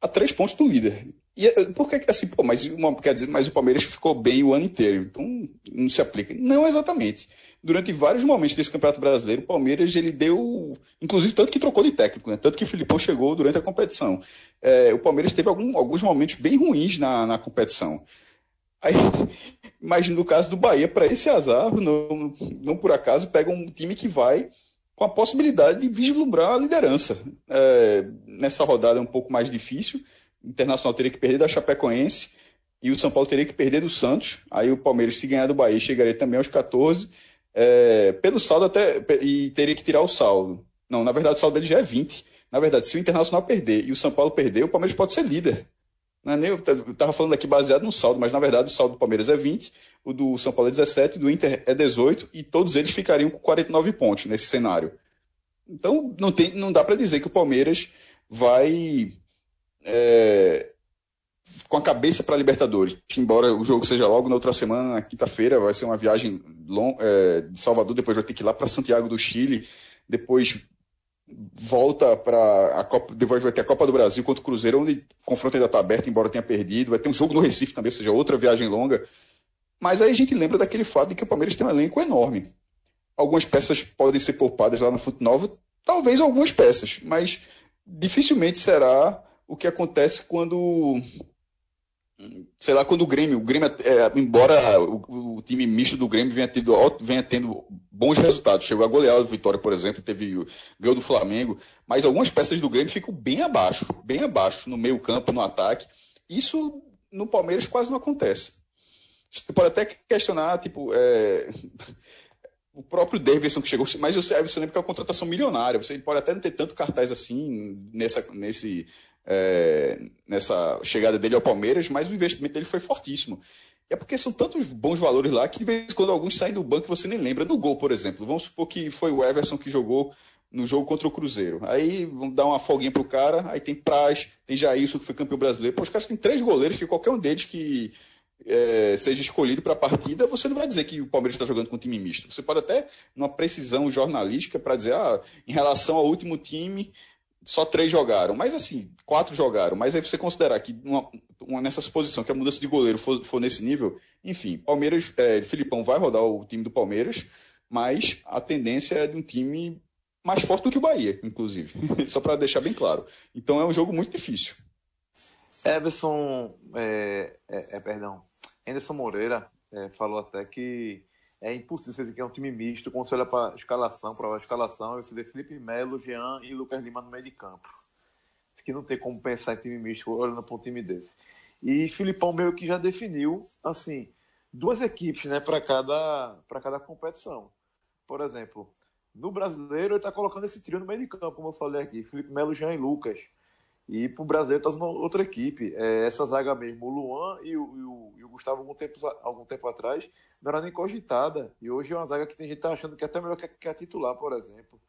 a três pontos do líder. E porque assim, pô, mas uma, quer dizer, mas o Palmeiras ficou bem o ano inteiro, então não se aplica. Não exatamente. Durante vários momentos desse Campeonato Brasileiro, o Palmeiras ele deu, inclusive tanto que trocou de técnico, né? tanto que o Filipão chegou durante a competição. É, o Palmeiras teve algum, alguns momentos bem ruins na, na competição. Aí, mas no caso do Bahia, para esse azar, não, não por acaso, pega um time que vai com a possibilidade de vislumbrar a liderança. É, nessa rodada é um pouco mais difícil. O Internacional teria que perder da Chapecoense e o São Paulo teria que perder do Santos. Aí o Palmeiras, se ganhar do Bahia, chegaria também aos 14. É, pelo saldo até. E teria que tirar o saldo. Não, na verdade o saldo dele já é 20. Na verdade, se o Internacional perder e o São Paulo perder, o Palmeiras pode ser líder. É nem, eu estava falando aqui baseado no saldo, mas na verdade o saldo do Palmeiras é 20, o do São Paulo é 17, o do Inter é 18, e todos eles ficariam com 49 pontos nesse cenário. Então não, tem, não dá para dizer que o Palmeiras vai é, com a cabeça para a Libertadores. Embora o jogo seja logo na outra semana, na quinta-feira, vai ser uma viagem long, é, de Salvador, depois vai ter que ir lá para Santiago do Chile, depois volta para a Copa, depois vai ter a Copa do Brasil contra o Cruzeiro, onde o confronto ainda está aberto, embora tenha perdido. Vai ter um jogo no Recife também, ou seja, outra viagem longa. Mas aí a gente lembra daquele fato de que o Palmeiras tem um elenco enorme. Algumas peças podem ser poupadas lá Fonte Nova, talvez algumas peças, mas dificilmente será o que acontece quando sei lá, quando o Grêmio, o Grêmio é, embora o, o, time misto do Grêmio venha, tido, venha tendo bons resultados, chegou a golear o Vitória, por exemplo, teve ganhou do Flamengo, mas algumas peças do Grêmio ficam bem abaixo, bem abaixo, no meio campo, no ataque. Isso no Palmeiras quase não acontece. Você pode até questionar, tipo, é... o próprio Davidson que chegou, mas você, você lembra que é uma contratação milionária, você pode até não ter tanto cartaz assim nessa, nesse é, nessa chegada dele ao Palmeiras, mas o investimento dele foi fortíssimo. E é porque são tantos bons valores lá que de vez em quando alguns saem do banco e você nem lembra. No gol, por exemplo. Vamos supor que foi o Everson que jogou no jogo contra o Cruzeiro. Aí vamos dar uma folguinha pro cara, aí tem Praz, tem Jailson, que foi campeão brasileiro. Pô, os caras têm três goleiros que qualquer um deles que é, seja escolhido para a partida, você não vai dizer que o Palmeiras está jogando com um time misto. Você pode até, numa precisão jornalística, para dizer, ah, em relação ao último time, só três jogaram, mas assim, quatro jogaram. Mas aí você considerar que uma, uma, nessa suposição que a mudança de goleiro for, for nesse nível, enfim, Palmeiras, é, Filipão vai rodar o time do Palmeiras, mas a tendência é de um time mais forte do que o Bahia, inclusive. só para deixar bem claro. Então é um jogo muito difícil. Everson, é, é, é perdão, Anderson Moreira é, falou até que é impossível você dizer que é um time misto quando você olha para a escalação, para a escalação, você vê Felipe Melo, Jean e Lucas Lima no meio de campo. Que não tem como pensar em time misto olhando para um time desse. E Filipão meio que já definiu, assim, duas equipes, né, para cada, cada competição. Por exemplo, no brasileiro ele está colocando esse trio no meio de campo, como eu falei aqui, Felipe Melo, Jean e Lucas. E pro brasileiro tá usando outra equipe. É, essa zaga mesmo, o Luan e o, e o, e o Gustavo, algum tempo, algum tempo atrás, não era nem cogitada. E hoje é uma zaga que tem gente tá achando que é até melhor que, que a titular, por exemplo.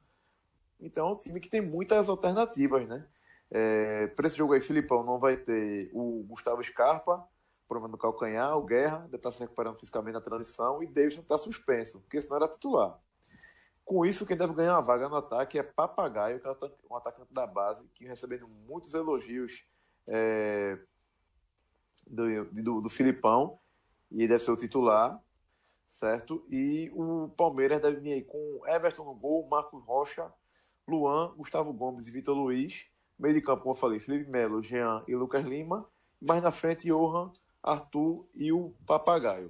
Então é um time que tem muitas alternativas, né? É, para esse jogo aí, Filipão não vai ter o Gustavo Scarpa, problema no calcanhar, o Guerra, deve estar tá se recuperando fisicamente na transição, e Davidson está suspenso, porque senão era titular. Com isso, quem deve ganhar uma vaga no ataque é Papagaio, que é um atacante da base, que recebendo muitos elogios é, do, do, do, Filipão, e deve ser o titular, certo? E o Palmeiras deve vir aí com Everton no gol, Marcos Rocha, Luan, Gustavo Gomes e Vitor Luiz. Meio de campo, como eu falei, Felipe Melo, Jean e Lucas Lima. Mais na frente, Johan, Arthur e o Papagaio.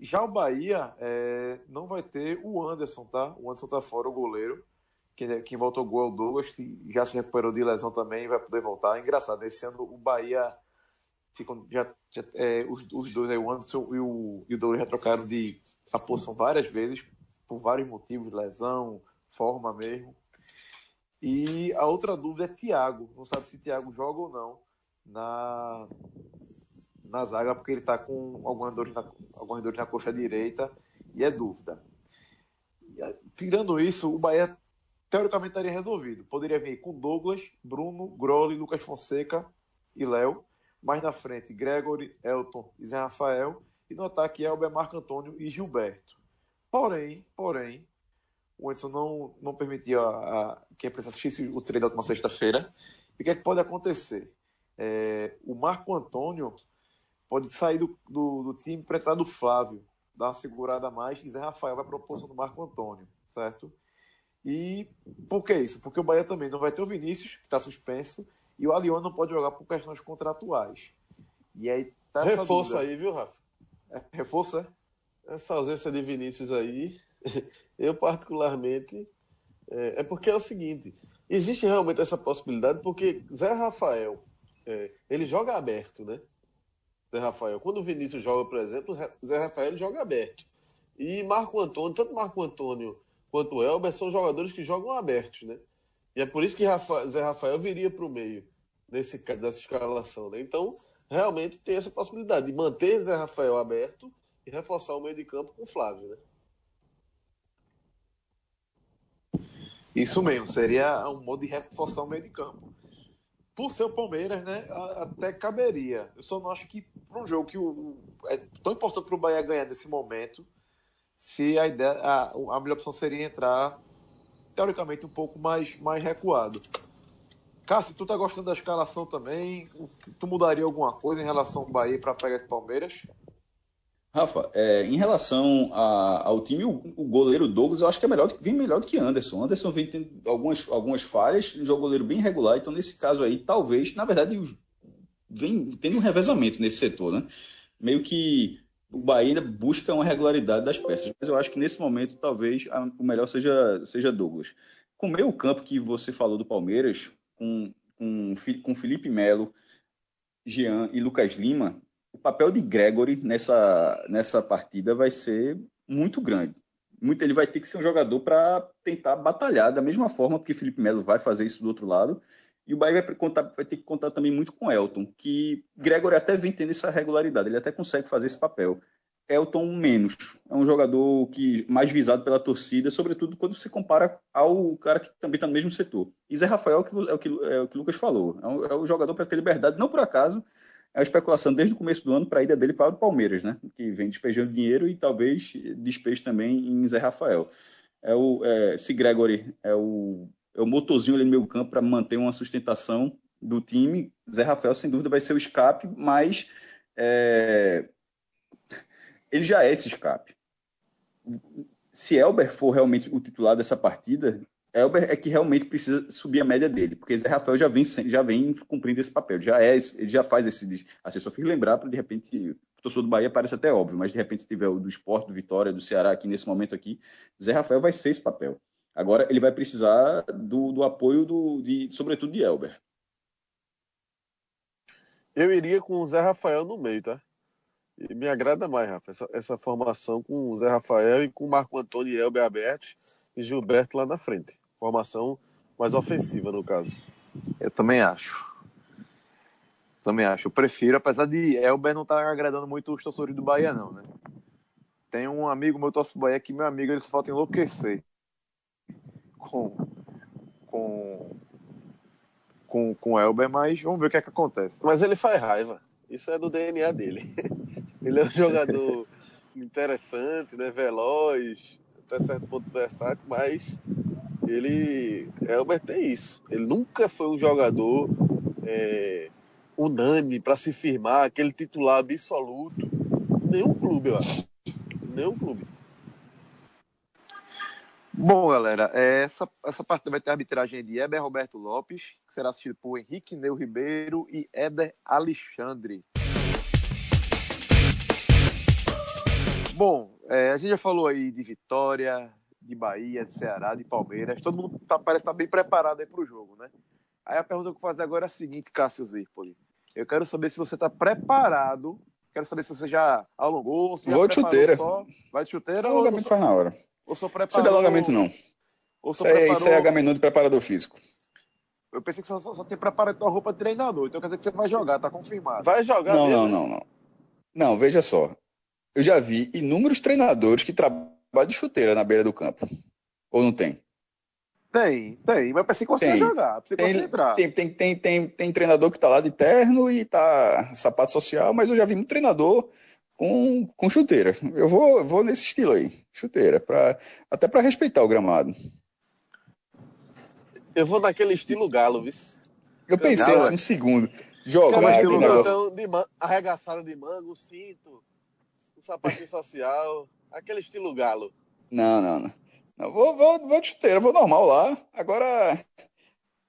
Já o Bahia é, não vai ter o Anderson, tá? O Anderson tá fora, o goleiro. Quem, quem voltou gol é o Douglas, que já se recuperou de lesão também vai poder voltar. Engraçado, esse ano o Bahia ficam, já, já é, os, os, dois aí, o Anderson e o, e o Douglas já trocaram de a posição várias vezes, por vários motivos, lesão, forma mesmo. E a outra dúvida é Thiago. Não sabe se Thiago joga ou não na, na zaga, porque ele está com algumas dores na, algumas dores na coxa direita e é dúvida. Tirando isso, o Bahia teoricamente estaria resolvido. Poderia vir com Douglas, Bruno, Groli, Lucas Fonseca e Léo. Mais na frente, Gregory, Elton e Zé Rafael. E no ataque, Elber, Marco Antônio e Gilberto. Porém, porém, o Edson não, não permitia a, a, que a imprensa assistisse o treino da última sexta-feira. E o que, é que pode acontecer? É, o Marco Antônio pode sair do, do, do time para entrar do Flávio, dar uma segurada a mais, e Zé Rafael vai para a posição do Marco Antônio, certo? E por que isso? Porque o Bahia também não vai ter o Vinícius, que está suspenso, e o Alion não pode jogar por questões contratuais. E aí tá Reforço aí, viu, Rafa? É, reforço, é? Essa ausência de Vinícius aí, eu particularmente. É, é, porque é o seguinte: existe realmente essa possibilidade, porque Zé Rafael, é, ele joga aberto, né? Zé Rafael. Quando o Vinícius joga, por exemplo, Zé Rafael joga aberto. E Marco Antônio, tanto Marco Antônio quanto o Elber são jogadores que jogam abertos, né? E é por isso que Rafa, Zé Rafael viria para o meio, nesse caso, dessa escalação, né? Então, realmente tem essa possibilidade de manter Zé Rafael aberto e reforçar o meio de campo com Flávio, né? Isso mesmo, seria um modo de reforçar o meio de campo. Por ser o Palmeiras, né, até caberia. Eu só não acho que para um jogo que o, é tão importante para o Bahia ganhar nesse momento, se a ideia, a, a melhor opção seria entrar teoricamente um pouco mais, mais recuado. Cássio, tu tá gostando da escalação também? Tu mudaria alguma coisa em relação ao Bahia para pegar esse Palmeiras? Rafa, é, em relação a, ao time, o, o, goleiro Douglas eu acho que é melhor, vem melhor do que Anderson. Anderson vem tendo algumas, algumas falhas, um jogo goleiro bem regular, então nesse caso aí, talvez, na verdade, vem tendo um revezamento nesse setor, né? Meio que o Bahia busca uma regularidade das peças, mas eu acho que nesse momento talvez a, o melhor seja, seja Douglas. Com o meio campo que você falou do Palmeiras, com, com, com Felipe Melo, Jean e Lucas Lima, o papel de Gregory nessa, nessa partida vai ser muito grande. Muito, ele vai ter que ser um jogador para tentar batalhar da mesma forma, porque Felipe Melo vai fazer isso do outro lado. E o Bahia vai, contar, vai ter que contar também muito com Elton, que Gregory até vem tendo essa regularidade, ele até consegue fazer esse papel. Elton menos. É um jogador que mais visado pela torcida, sobretudo quando se compara ao cara que também está no mesmo setor. E Zé Rafael é o que, é o que o Lucas falou. É um, é um jogador para ter liberdade, não por acaso. É a especulação desde o começo do ano para a ida dele para o Palmeiras, né? Que vem despejando dinheiro e talvez despeje também em Zé Rafael. É o, é, se Gregory é o, é o motorzinho ali no meio campo para manter uma sustentação do time, Zé Rafael sem dúvida vai ser o escape, mas é, ele já é esse escape. Se Elber for realmente o titular dessa partida, Elber é que realmente precisa subir a média dele, porque Zé Rafael já vem, já vem cumprindo esse papel, já é, ele já faz esse. Assim, só fico lembrar para de repente. O torcedor do Bahia parece até óbvio, mas de repente, se tiver o do esporte, do Vitória, do Ceará aqui nesse momento aqui, Zé Rafael vai ser esse papel. Agora ele vai precisar do, do apoio, do, de, sobretudo de Elber. Eu iria com o Zé Rafael no meio, tá? E me agrada mais, Rafa, essa, essa formação com o Zé Rafael e com o Marco Antônio e Elber abertos e Gilberto lá na frente. Formação mais ofensiva, no caso. Eu também acho. Também acho. Eu prefiro, apesar de Elber não estar tá agradando muito os torcedores do Bahia, não, né? Tem um amigo meu torce do Bahia que meu amigo ele só falta enlouquecer com com com com Elber, mas vamos ver o que é que acontece. Mas ele faz raiva. Isso é do DNA dele. Ele é um jogador interessante, né? Veloz, até certo ponto versátil, mas ele. Elber tem isso. Ele nunca foi um jogador é, unânime para se firmar, aquele titular absoluto. Nenhum clube, eu acho. Nenhum clube. Bom, galera, essa, essa partida vai ter a arbitragem de Eber Roberto Lopes, que será assistido por Henrique Neu Ribeiro e Éder Alexandre. Bom, é, a gente já falou aí de Vitória, de Bahia, de Ceará, de Palmeiras. Todo mundo tá, parece estar tá bem preparado aí para o jogo, né? Aí a pergunta que eu vou fazer agora é a seguinte, Cássio Zirpoli. Eu quero saber se você está preparado. Quero saber se você já alongou. Se vou de chuteira. Só. Vai de chuteira? Alongamento ou... faz na hora. Ou só preparou... Isso é de alongamento, não. Ou isso, preparou... é, isso é H de preparador físico. Eu pensei que você só, só tem preparado a roupa de treinador. Então quer dizer que você vai jogar, tá confirmado. Vai jogar Não, mesmo? não, não, não. Não, veja só eu já vi inúmeros treinadores que trabalham de chuteira na beira do campo. Ou não tem? Tem, tem, mas pensei que você tem, jogar, você tem, concentrar. Tem, tem, tem, tem, tem treinador que tá lá de terno e tá sapato social, mas eu já vi muito treinador com, com chuteira. Eu vou, vou nesse estilo aí, chuteira, pra, até para respeitar o gramado. Eu vou naquele estilo galo, viu? Eu pensei assim um segundo. Jogar Aquela aquele estilo negócio. botão de man... arregaçada de mango, cinto, sapatinho social, aquele estilo galo. Não, não, não. não vou, vou, vou de chuteira, vou normal lá. Agora,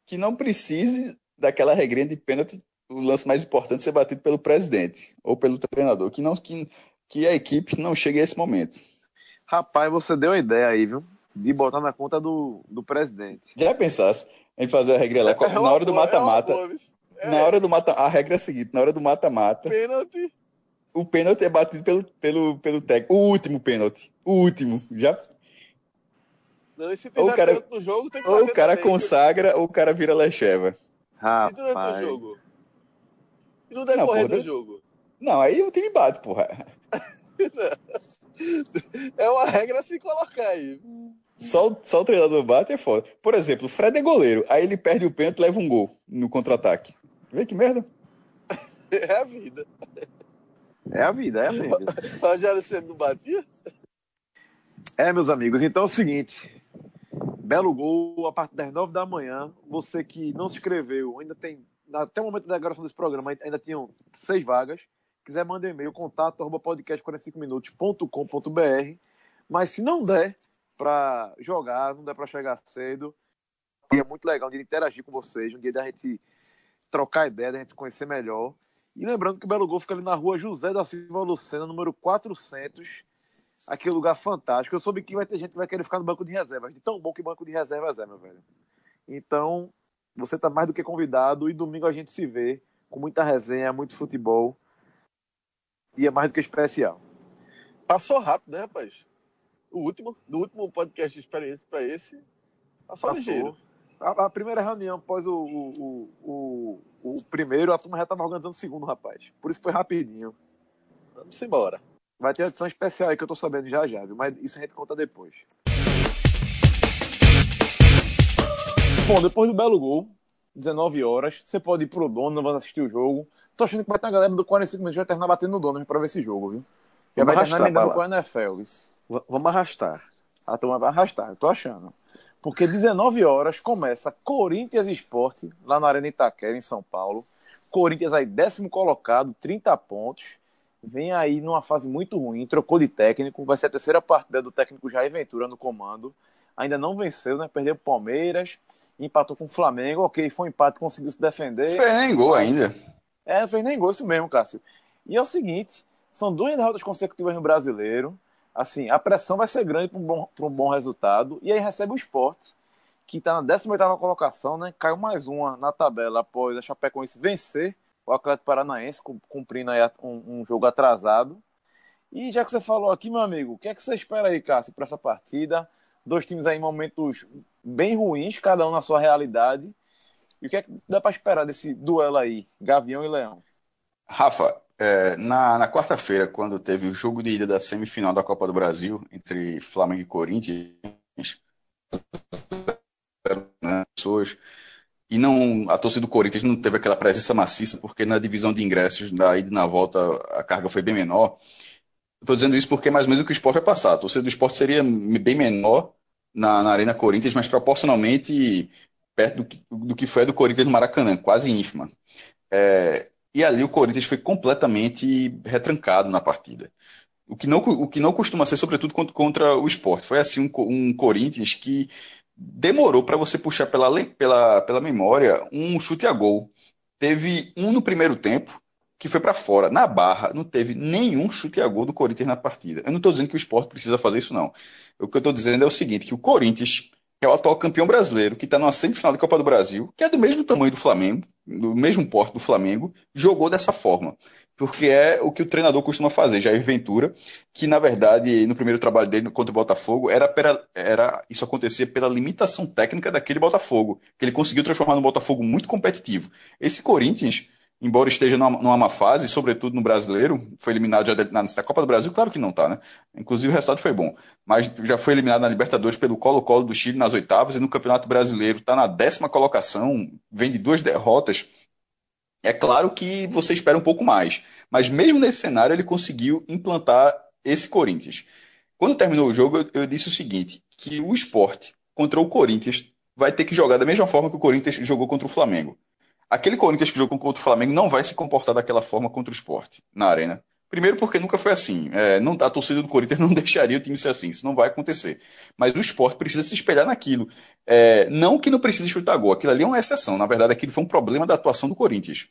que não precise daquela regrinha de pênalti, o lance mais importante ser batido pelo presidente ou pelo treinador. Que, não, que, que a equipe não chegue a esse momento. Rapaz, você deu a ideia aí, viu? De botar na conta do, do presidente. Já pensasse em fazer a regra lá? É na uma hora do boa, é uma mata-mata. É, Na hora do mata A regra é a seguinte: na hora do mata-mata, pênalti. O pênalti é batido pelo, pelo, pelo técnico. O último pênalti. O último. Já Não, e se Ou o cara- pênalti no jogo, tem que Ou o cara também, viu? consagra ou o cara vira Lecheva. E durante Rapaz. o jogo? E no decorrer porra, do jogo? Não, aí o time bate, porra. É uma regra se colocar aí. Só, o- só o treinador bate é foda. Por exemplo, o Fred é goleiro. Aí ele perde o pênalti e leva um gol no contra-ataque. Vê que merda. É a vida. É a vida, é a vida. O Rogério Senna não batia? É, meus amigos, então é o seguinte. Belo gol a partir das nove da manhã. Você que não se inscreveu, ainda tem. Até o momento da gravação desse programa, ainda tinham seis vagas. Quiser, manda um e-mail, contato, arroba podcast45minutos.com.br. Mas se não der para jogar, não der para chegar cedo, é muito legal um dia de interagir com vocês, um dia da gente trocar ideia, da gente se conhecer melhor. E lembrando que o Belo Gol fica ali na rua José da Silva Lucena, número 400 aquele lugar fantástico. Eu soube que vai ter gente que vai querer ficar no banco de reservas, de tão bom que banco de reservas é, meu velho. Então, você tá mais do que convidado e domingo a gente se vê com muita resenha, muito futebol. E é mais do que especial. Passou rápido, né, rapaz? O último, do último podcast de experiência para esse, passou, ligeiro. A, a primeira reunião após o, o, o, o, primeiro, a turma já estava organizando o segundo, rapaz. Por isso foi rapidinho. Vamos embora. Vai ter edição especial aí que eu tô sabendo já já, viu? mas isso a gente conta depois. Bom, depois do belo gol, 19 horas, você pode ir pro dono, vai assistir o jogo. Tô achando que vai ter a galera do 45 minutos vai terminar batendo no dono pra ver esse jogo, viu? Já Vamos vai terminar com o NFL. Isso. Vamos arrastar. A turma vai arrastar, eu tô achando. Porque 19 horas começa Corinthians Esporte, lá na Arena Itaquera, em São Paulo. Corinthians aí, décimo colocado, 30 pontos. Vem aí numa fase muito ruim, trocou de técnico. Vai ser a terceira partida do técnico Jair Ventura no comando. Ainda não venceu, né? Perdeu pro Palmeiras, empatou com o Flamengo. Ok, foi um empate, conseguiu se defender. Fez nem gol ainda. É, fez nem gol isso mesmo, Cássio. E é o seguinte, são duas derrotas consecutivas no Brasileiro. Assim, a pressão vai ser grande para um, bom- um bom resultado. E aí recebe o esporte, que está na 18ª colocação, né? Caiu mais uma na tabela após a Chapecoense vencer o Atlético Paranaense, cum- cumprindo aí um, um jogo atrasado. E já que você falou aqui, meu amigo, o que é que você espera aí, Cássio, para essa partida? Dois times aí em momentos bem ruins, cada um na sua realidade. E o que é que dá para esperar desse duelo aí, Gavião e Leão? Rafa, é, na, na quarta-feira, quando teve o jogo de ida da semifinal da Copa do Brasil entre Flamengo e Corinthians, né, pessoas, e não a torcida do Corinthians não teve aquela presença maciça, porque na divisão de ingressos, na ida e na volta, a carga foi bem menor. Estou dizendo isso porque é mais ou menos o que o esporte vai passar. A torcida do esporte seria bem menor na, na Arena Corinthians, mas proporcionalmente perto do que, do que foi a do Corinthians no Maracanã, quase ínfima. É, e ali o Corinthians foi completamente retrancado na partida. O que não, o que não costuma ser, sobretudo contra, o esporte. Foi assim um, um Corinthians que demorou para você puxar pela, pela, pela memória um chute a gol. Teve um no primeiro tempo que foi para fora. Na barra, não teve nenhum chute a gol do Corinthians na partida. Eu não estou dizendo que o esporte precisa fazer isso, não. O que eu estou dizendo é o seguinte: que o Corinthians, que é o atual campeão brasileiro, que está numa semifinal da Copa do Brasil, que é do mesmo tamanho do Flamengo, do mesmo porte do Flamengo, jogou dessa forma. Porque é o que o treinador costuma fazer, Jair Ventura, que na verdade, no primeiro trabalho dele contra o Botafogo, era, pera- era isso acontecia pela limitação técnica daquele Botafogo, que ele conseguiu transformar num Botafogo muito competitivo. Esse Corinthians, embora esteja numa, má fase, sobretudo no brasileiro, foi eliminado já na, Copa do Brasil, claro que não tá, né? Inclusive o resultado foi bom, mas já foi eliminado na Libertadores pelo Colo-Colo do Chile nas oitavas e no Campeonato Brasileiro está na décima colocação, vem de duas derrotas. É claro que você espera um pouco mais, mas mesmo nesse cenário ele conseguiu implantar esse Corinthians. Quando terminou o jogo, eu, eu disse o seguinte: que o esporte contra o Corinthians vai ter que jogar da mesma forma que o Corinthians jogou contra o Flamengo. Aquele Corinthians que jogou contra o Flamengo não vai se comportar daquela forma contra o esporte na arena. Primeiro porque nunca foi assim. É, não, a torcida do Corinthians não deixaria o time ser assim. Isso não vai acontecer. Mas o esporte precisa se espelhar naquilo. É, não que não precise chutar gol. Aquilo ali é uma exceção. Na verdade, aquilo foi um problema da atuação do Corinthians.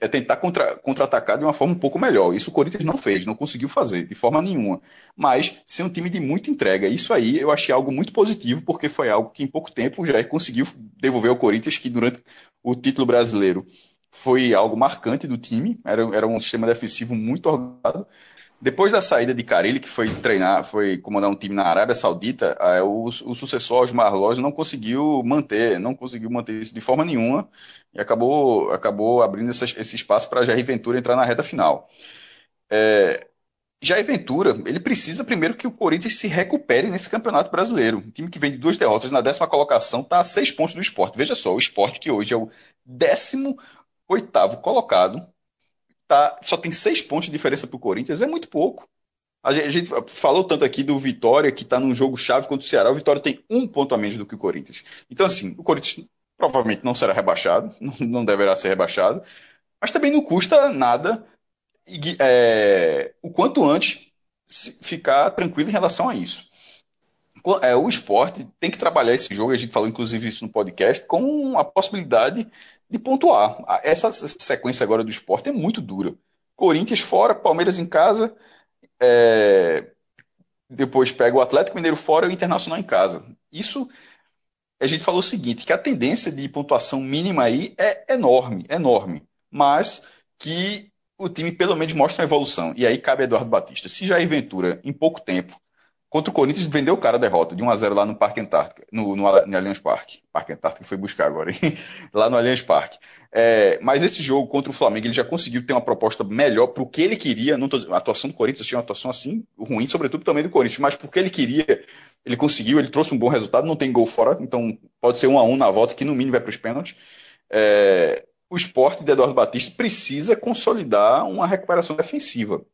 É tentar contra-atacar contra de uma forma um pouco melhor. Isso o Corinthians não fez, não conseguiu fazer, de forma nenhuma. Mas ser um time de muita entrega. Isso aí eu achei algo muito positivo, porque foi algo que em pouco tempo o Jair conseguiu devolver ao Corinthians, que durante o título brasileiro foi algo marcante do time, era, era um sistema defensivo muito organizado. Depois da saída de Carilli, que foi treinar, foi comandar um time na Arábia Saudita, o, o sucessor Osmar Loja não conseguiu manter, não conseguiu manter isso de forma nenhuma e acabou, acabou abrindo essa, esse espaço para Jair Ventura entrar na reta final. É, Jair Ventura, ele precisa primeiro que o Corinthians se recupere nesse campeonato brasileiro. Um time que vem de duas derrotas na décima colocação está a seis pontos do esporte. Veja só, o esporte que hoje é o décimo oitavo colocado, tá, só tem seis pontos de diferença para o Corinthians, é muito pouco. A gente, a gente, falou tanto aqui do Vitória, que está num jogo chave contra o Ceará. O Vitória tem um ponto a menos do que o Corinthians. Então, assim, o Corinthians provavelmente não será rebaixado, não deverá ser rebaixado, mas também não custa nada é, o quanto antes ficar tranquilo em relação a isso. É, o esporte tem que trabalhar esse jogo, a gente falou inclusive isso no podcast, com a possibilidade de pontuar. Essa sequência agora do esporte é muito dura. Corinthians fora, Palmeiras em casa, é... depois pega o Atlético Mineiro fora e o Internacional em casa. Isso, a gente falou o seguinte, que a tendência de pontuação mínima aí é enorme, enorme. Mas que o time pelo menos mostra uma evolução. E aí cabe Eduardo Batista. Se Jair Ventura, em pouco tempo, Contra o Corinthians, vendeu o cara a derrota de 1x0 lá no Parque Antártica, no, no, no Allianz Parque. Parque Antártica foi buscar agora, hein? lá no Allianz Parque. É, mas esse jogo contra o Flamengo, ele já conseguiu ter uma proposta melhor para o que ele queria. Não tô, a atuação do Corinthians tinha uma atuação assim, ruim, sobretudo também do Corinthians, mas porque ele queria, ele conseguiu, ele trouxe um bom resultado, não tem gol fora, então pode ser 1 a 1 na volta, que no mínimo vai para os pênaltis. É, o esporte de Eduardo Batista precisa consolidar uma recuperação defensiva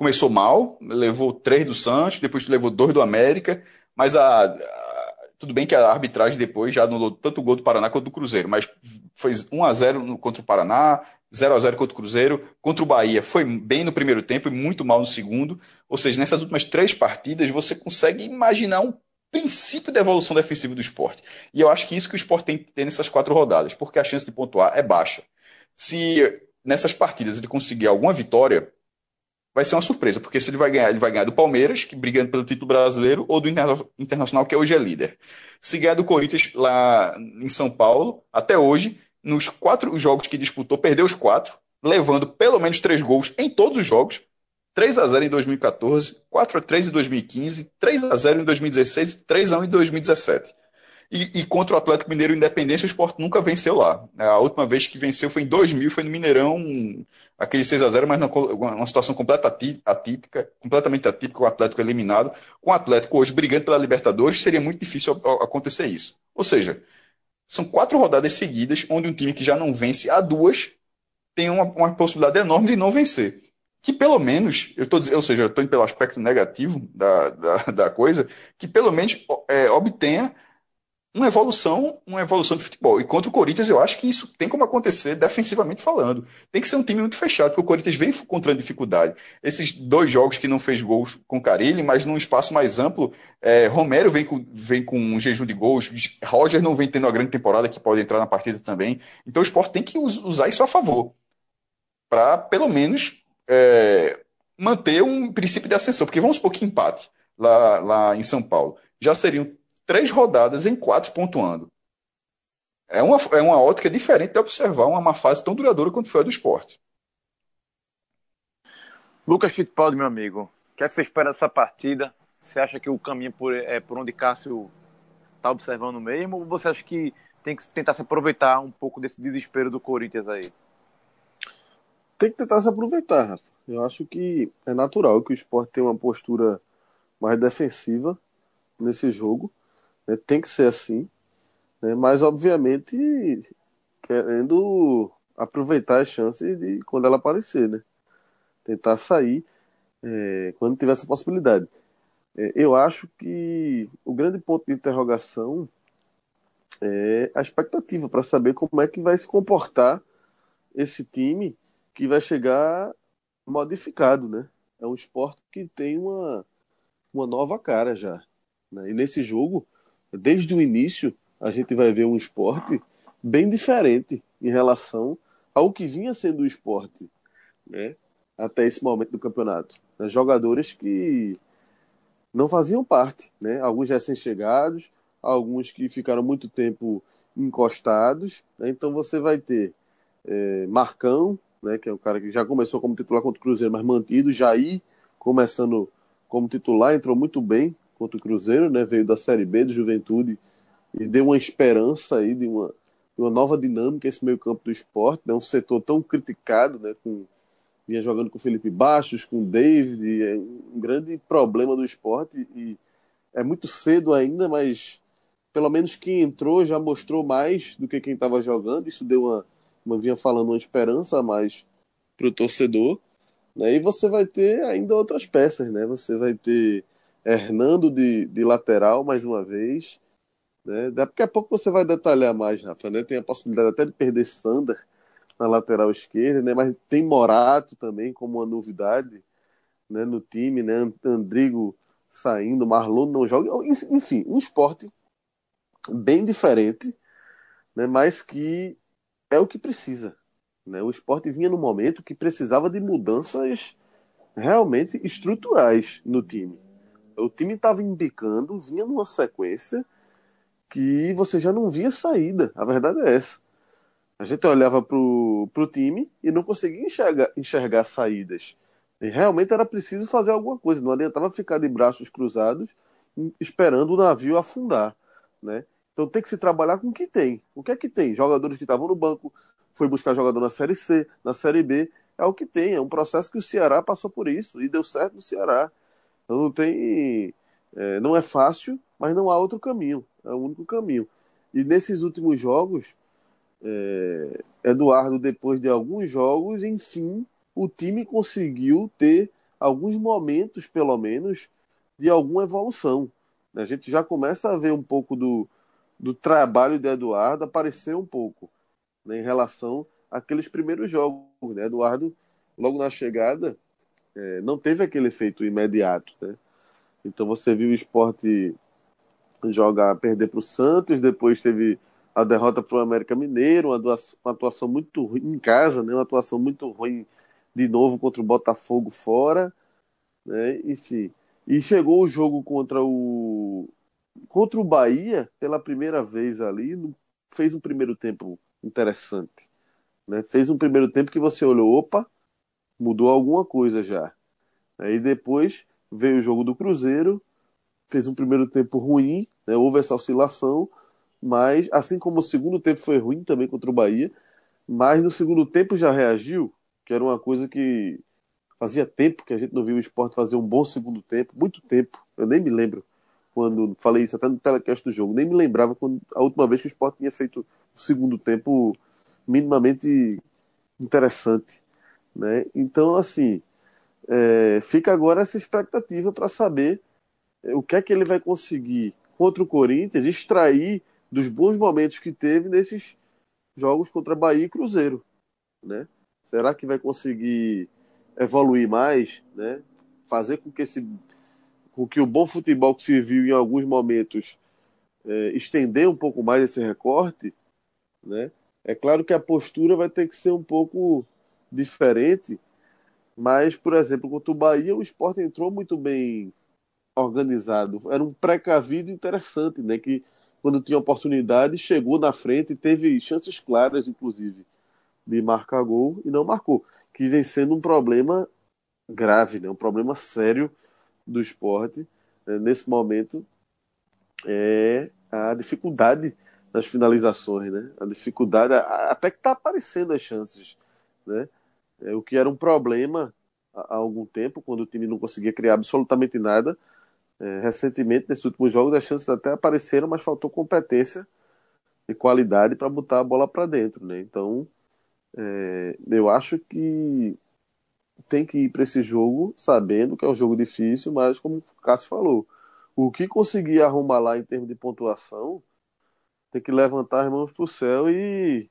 começou mal, levou três do Santos, depois levou dois do América, mas a, a, tudo bem que a arbitragem depois já anulou tanto o gol do Paraná quanto do Cruzeiro, mas foi 1 a 0 contra o Paraná, 0 a 0 contra o Cruzeiro, contra o Bahia foi bem no primeiro tempo e muito mal no segundo, ou seja, nessas últimas três partidas você consegue imaginar um princípio de evolução defensiva do esporte. E eu acho que isso que o esporte tem que ter nessas quatro rodadas, porque a chance de pontuar é baixa. Se nessas partidas ele conseguir alguma vitória, vai ser uma surpresa, porque se ele vai ganhar, ele vai ganhar do Palmeiras, que brigando pelo título brasileiro, ou do Internacional, que hoje é líder. Se ganhar do Corinthians lá em São Paulo, até hoje, nos quatro jogos que disputou, perdeu os quatro, levando pelo menos três gols em todos os jogos. 3 a 0 em 2014, 4 a 3 em 2015, 3 a 0 em 2016 e 3 a 1 em 2017. E, e, contra o Atlético Mineiro Independência, o esporte nunca venceu lá. A última vez que venceu foi em 2000, foi no Mineirão, aquele 6 a 0 mas uma situação completa atípica, completamente atípica, o Atlético eliminado. Com o Atlético hoje brigando pela Libertadores, seria muito difícil acontecer isso. Ou seja, são quatro rodadas seguidas onde um time que já não vence a duas tem uma, uma possibilidade enorme de não vencer. Que pelo menos, eu tô, ou seja, eu estou indo pelo aspecto negativo da, da, da coisa, que pelo menos é, obtenha uma evolução, uma evolução de futebol. E contra o Corinthians, eu acho que isso tem como acontecer defensivamente falando. Tem que ser um time muito fechado, porque o Corinthians vem encontrando dificuldade. Esses dois jogos que não fez gols com Carilli, mas num espaço mais amplo, é, Romero vem com, vem com um jejum de gols, Roger não vem tendo uma grande temporada que pode entrar na partida também. Então o esporte tem que usar isso a favor, para pelo menos é, manter um princípio de ascensão. Porque vamos supor que empate lá, lá em São Paulo. Já seriam três rodadas em quatro pontuando. É uma, é uma ótica diferente de observar uma má fase tão duradoura quanto foi a do esporte. Lucas Fittipaldi, meu amigo, o que, é que você espera dessa partida? Você acha que o caminho por, é por onde Cássio está observando mesmo? Ou você acha que tem que tentar se aproveitar um pouco desse desespero do Corinthians aí? Tem que tentar se aproveitar, Rafa. Eu acho que é natural que o esporte tenha uma postura mais defensiva nesse jogo. Né? Tem que ser assim, né? mas obviamente querendo aproveitar as chances de quando ela aparecer, né? Tentar sair é, quando tiver essa possibilidade. É, eu acho que o grande ponto de interrogação é a expectativa para saber como é que vai se comportar esse time que vai chegar modificado, né? É um esporte que tem uma, uma nova cara já. Né? E nesse jogo, desde o início, a gente vai ver um esporte bem diferente em relação ao que vinha sendo o esporte, né? Até esse momento do campeonato. Jogadores que não faziam parte, né? Alguns recém-chegados, alguns que ficaram muito tempo encostados. Né? Então você vai ter é, Marcão, né? Que é o cara que já começou como titular contra o Cruzeiro, mas mantido. Jair começando como titular, entrou muito bem contra o Cruzeiro, né? Veio da Série B do Juventude e deu uma esperança aí de uma, de uma nova dinâmica esse meio campo do esporte, né? Um setor tão criticado, né? Com, vinha jogando com o Felipe Baixos, com o David, é um grande problema do esporte e é muito cedo ainda, mas pelo menos quem entrou já mostrou mais do que quem estava jogando. Isso deu uma, uma vinha falando uma esperança a mais para o torcedor. Né? E você vai ter ainda outras peças, né? Você vai ter Hernando de, de lateral mais uma vez. Né? Daqui a pouco você vai detalhar mais, Rafa. Né? Tem a possibilidade até de perder Sander na lateral esquerda, né? mas tem Morato também como uma novidade né? no time. Né? Andrigo saindo, Marlon não joga. Enfim, um esporte bem diferente, né? mas que é o que precisa. Né? O esporte vinha no momento que precisava de mudanças realmente estruturais no time. O time estava embicando, vinha numa sequência que você já não via saída. A verdade é essa. A gente olhava para o time e não conseguia enxergar, enxergar saídas. E realmente era preciso fazer alguma coisa. Não adiantava ficar de braços cruzados esperando o navio afundar. Né? Então tem que se trabalhar com o que tem. O que é que tem? Jogadores que estavam no banco, foi buscar jogador na Série C, na Série B. É o que tem. É um processo que o Ceará passou por isso e deu certo no Ceará. Então não tem. É, não é fácil, mas não há outro caminho. É o único caminho. E nesses últimos jogos, é, Eduardo, depois de alguns jogos, enfim, o time conseguiu ter alguns momentos, pelo menos, de alguma evolução. A gente já começa a ver um pouco do, do trabalho de Eduardo aparecer um pouco né, em relação àqueles primeiros jogos. Né? Eduardo, logo na chegada, é, não teve aquele efeito imediato. Né? Então você viu o esporte jogar, perder para o Santos, depois teve a derrota para o América Mineiro, uma atuação, muito ruim em casa, né? uma atuação muito ruim de novo contra o Botafogo fora, né? enfim. E chegou o jogo contra o contra o Bahia pela primeira vez ali, fez um primeiro tempo interessante, né? Fez um primeiro tempo que você olhou, opa, mudou alguma coisa já. Aí depois veio o jogo do Cruzeiro, fez um primeiro tempo ruim, né? houve essa oscilação, mas assim como o segundo tempo foi ruim também contra o Bahia, mas no segundo tempo já reagiu, que era uma coisa que fazia tempo que a gente não viu o esporte fazer um bom segundo tempo, muito tempo, eu nem me lembro quando falei isso até no telecast do jogo, nem me lembrava quando a última vez que o esporte tinha feito o segundo tempo minimamente interessante. Né? Então, assim, é, fica agora essa expectativa para saber é, o que é que ele vai conseguir contra o Corinthians extrair dos bons momentos que teve nesses jogos contra Bahia e Cruzeiro, né? Será que vai conseguir evoluir mais, né? Fazer com que esse com que o bom futebol que se viu em alguns momentos é, estender um pouco mais esse recorte, né? É claro que a postura vai ter que ser um pouco diferente, mas, por exemplo, contra o Bahia, o esporte entrou muito bem organizado. Era um precavido interessante, né? Que quando tinha oportunidade, chegou na frente teve chances claras, inclusive, de marcar gol e não marcou. Que vem sendo um problema grave, né? um problema sério do esporte né? nesse momento é a dificuldade nas finalizações, né? A dificuldade, até que está aparecendo as chances, né? É, o que era um problema há algum tempo, quando o time não conseguia criar absolutamente nada. É, recentemente, nesses últimos jogos, as chances até apareceram, mas faltou competência e qualidade para botar a bola para dentro. Né? Então, é, eu acho que tem que ir para esse jogo sabendo que é um jogo difícil, mas como o Cássio falou, o que conseguir arrumar lá em termos de pontuação tem que levantar as mãos pro céu e,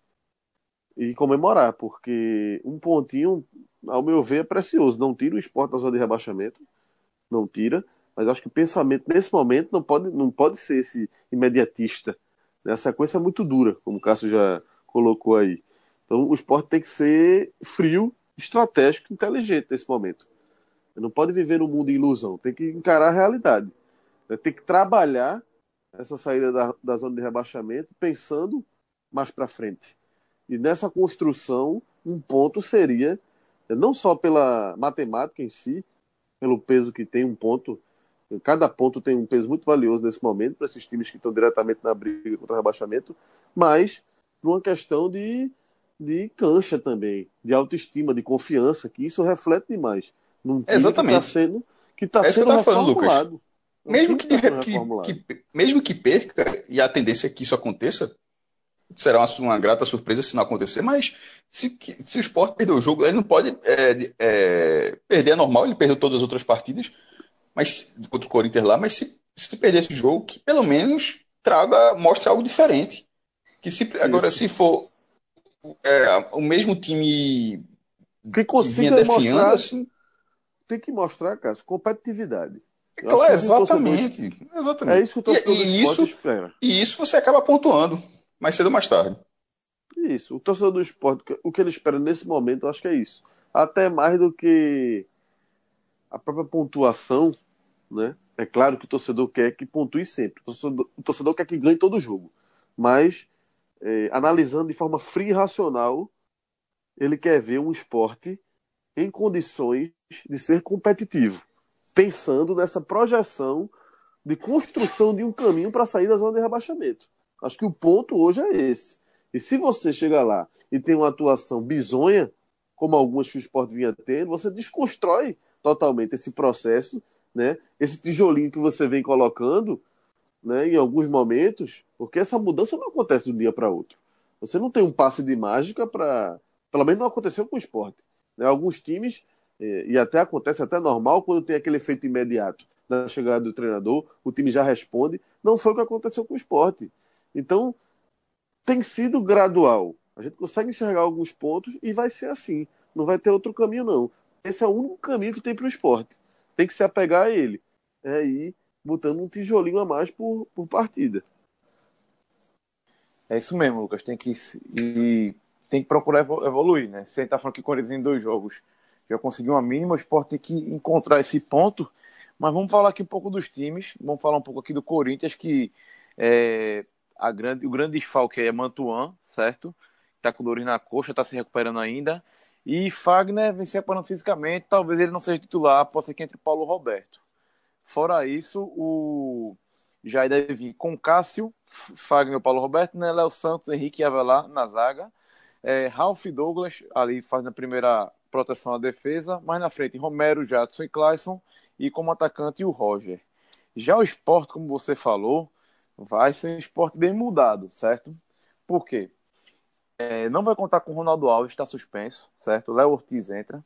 e comemorar, porque um pontinho, ao meu ver, é precioso. Não tira o esporte da zona de rebaixamento, não tira, mas acho que o pensamento nesse momento não pode, não pode ser esse imediatista. A sequência é muito dura, como o Cássio já colocou aí. Então o esporte tem que ser frio, estratégico, inteligente nesse momento. Não pode viver num mundo de ilusão, tem que encarar a realidade. Tem que trabalhar essa saída da, da zona de rebaixamento pensando mais para frente. E nessa construção, um ponto seria, não só pela matemática em si, pelo peso que tem um ponto, cada ponto tem um peso muito valioso nesse momento para esses times que estão diretamente na briga contra o rebaixamento, mas numa questão de, de cancha também, de autoestima, de confiança, que isso reflete demais. Num time Exatamente. Que está sendo, que tá é sendo reformulado. Falando, Lucas mesmo que, que, que, mesmo que perca, e a tendência é que isso aconteça, será uma, uma grata surpresa se não acontecer, mas se, se o Sport perder o jogo, ele não pode é, é, perder, é normal, ele perdeu todas as outras partidas, mas contra o Corinthians lá, mas se, se perder esse jogo, que pelo menos traga, mostre algo diferente. Que se, agora, se for é, o mesmo time que, vinha definhando, mostrar, assim, tem que mostrar, cara, competitividade. Claro, exatamente. exatamente. É isso que o torcedor e, e isso. E isso você acaba pontuando mais cedo ou mais tarde. Isso. O torcedor do esporte, o que ele espera nesse momento, eu acho que é isso. Até mais do que a própria pontuação, né? É claro que o torcedor quer que pontue sempre. O torcedor, o torcedor quer que ganhe todo jogo. Mas, é, analisando de forma fria e racional, ele quer ver um esporte em condições de ser competitivo pensando nessa projeção de construção de um caminho para sair da zona de rebaixamento. Acho que o ponto hoje é esse. E se você chega lá e tem uma atuação bizonha, como algumas que o esporte vinha tendo, você desconstrói totalmente esse processo, né? esse tijolinho que você vem colocando né? em alguns momentos, porque essa mudança não acontece de um dia para outro. Você não tem um passe de mágica para. Pelo menos não aconteceu com o esporte. Né? Alguns times e até acontece até normal quando tem aquele efeito imediato da chegada do treinador, o time já responde. Não foi o que aconteceu com o esporte. Então, tem sido gradual. A gente consegue enxergar alguns pontos e vai ser assim. Não vai ter outro caminho, não. Esse é o único caminho que tem para o esporte. Tem que se apegar a ele. É ir botando um tijolinho a mais por, por partida. É isso mesmo, Lucas. Tem que, e tem que procurar evoluir, né? Você está falando que Corinthians em dois jogos já conseguiu uma mínima, o esporte tem que encontrar esse ponto. Mas vamos falar aqui um pouco dos times, vamos falar um pouco aqui do Corinthians, que é, a grande, o grande desfalque é Mantuan, certo? Está com dores na coxa, está se recuperando ainda. E Fagner vem se recuperando fisicamente, talvez ele não seja titular, pode ser que entre Paulo Roberto. Fora isso, o Jair deve vir com Cássio, Fagner, Paulo Roberto, né? Léo Santos, Henrique Avelar na zaga. É, Ralph Douglas ali faz na primeira proteção à defesa, mais na frente Romero, Jadson e Clayson, e como atacante o Roger. Já o esporte, como você falou, vai ser um esporte bem mudado, certo? Por quê? É, não vai contar com o Ronaldo Alves, está suspenso, certo? Léo Ortiz entra.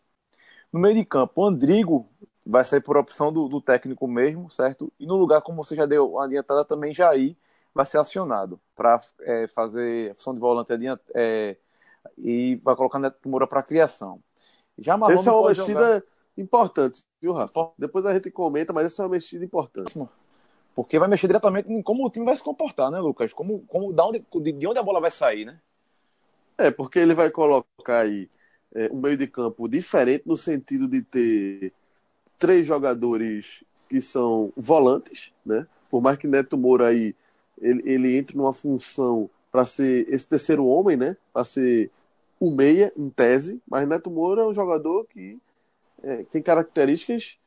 No meio de campo, o Andrigo vai sair por opção do, do, técnico mesmo, certo? E no lugar, como você já deu uma adiantada, também Jair vai ser acionado para é, fazer a função de volante adiant, é, e vai colocar Neto Moura para criação. Já Marrom essa é uma mexida jogar. importante, viu, Rafa? Depois a gente comenta, mas essa é uma mexida importante. Porque vai mexer diretamente em como o time vai se comportar, né, Lucas? Como, como, da onde, de onde a bola vai sair, né? É, porque ele vai colocar aí é, um meio de campo diferente no sentido de ter três jogadores que são volantes, né? Por mais que Neto Moura aí ele, ele entre numa função para ser esse terceiro homem, né? Para ser o meia, em tese, mas Neto Moura é um jogador que é, tem características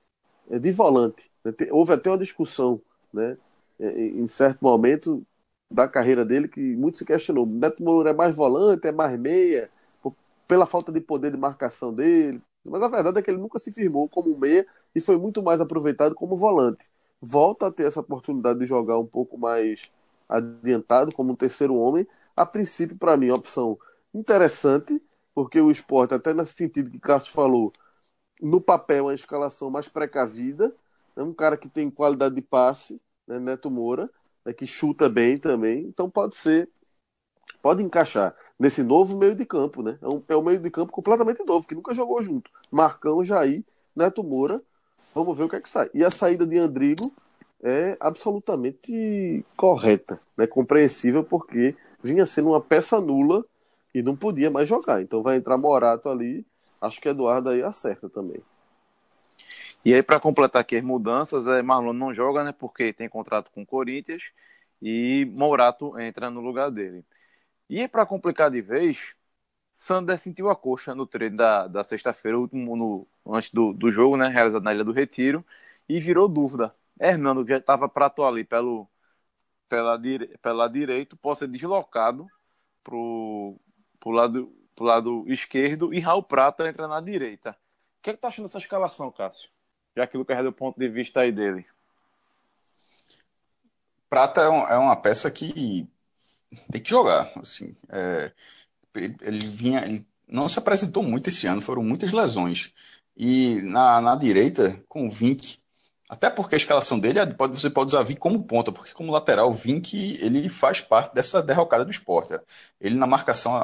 é, de volante. Né? Houve até uma discussão, né? É, em certo momento da carreira dele que muito se questionou. Neto Moura é mais volante, é mais meia, pela falta de poder de marcação dele. Mas a verdade é que ele nunca se firmou como meia e foi muito mais aproveitado como volante. Volta a ter essa oportunidade de jogar um pouco mais adiantado como um terceiro homem. A princípio, para mim, a opção interessante, porque o esporte, até nesse sentido que Cássio falou, no papel é uma escalação mais precavida, é um cara que tem qualidade de passe, né, Neto Moura, né, que chuta bem também. Então pode ser, pode encaixar nesse novo meio de campo, né? É um, é um meio de campo completamente novo, que nunca jogou junto. Marcão, Jair, Neto Moura. Vamos ver o que é que sai. E a saída de Andrigo é absolutamente correta, né? compreensível, porque vinha sendo uma peça nula e não podia mais jogar. Então vai entrar Morato ali. Acho que Eduardo aí acerta também. E aí, para completar aqui as mudanças, é, Marlon não joga, né? Porque tem contrato com o Corinthians e Morato entra no lugar dele. E para complicar de vez, Sander sentiu a coxa no treino da, da sexta-feira, antes do, do jogo, né? Realizado na Ilha do Retiro, e virou dúvida. Hernando, que já estava atuar ali pelo, pela, pela direito, pode ser deslocado pro, pro lado, pro lado esquerdo e Raul Prata entra na direita. O que, é que tá achando dessa escalação, Cássio? Já que o Lucas deu ponto de vista aí dele. Prata é, um, é uma peça que tem que jogar. Assim, é, ele, ele, vinha, ele não se apresentou muito esse ano, foram muitas lesões. E na, na direita, com o Vink, até porque a escalação dele é, pode, você pode usar Vink como ponta, porque como lateral, o Vink ele faz parte dessa derrocada do esporte. Ele na marcação,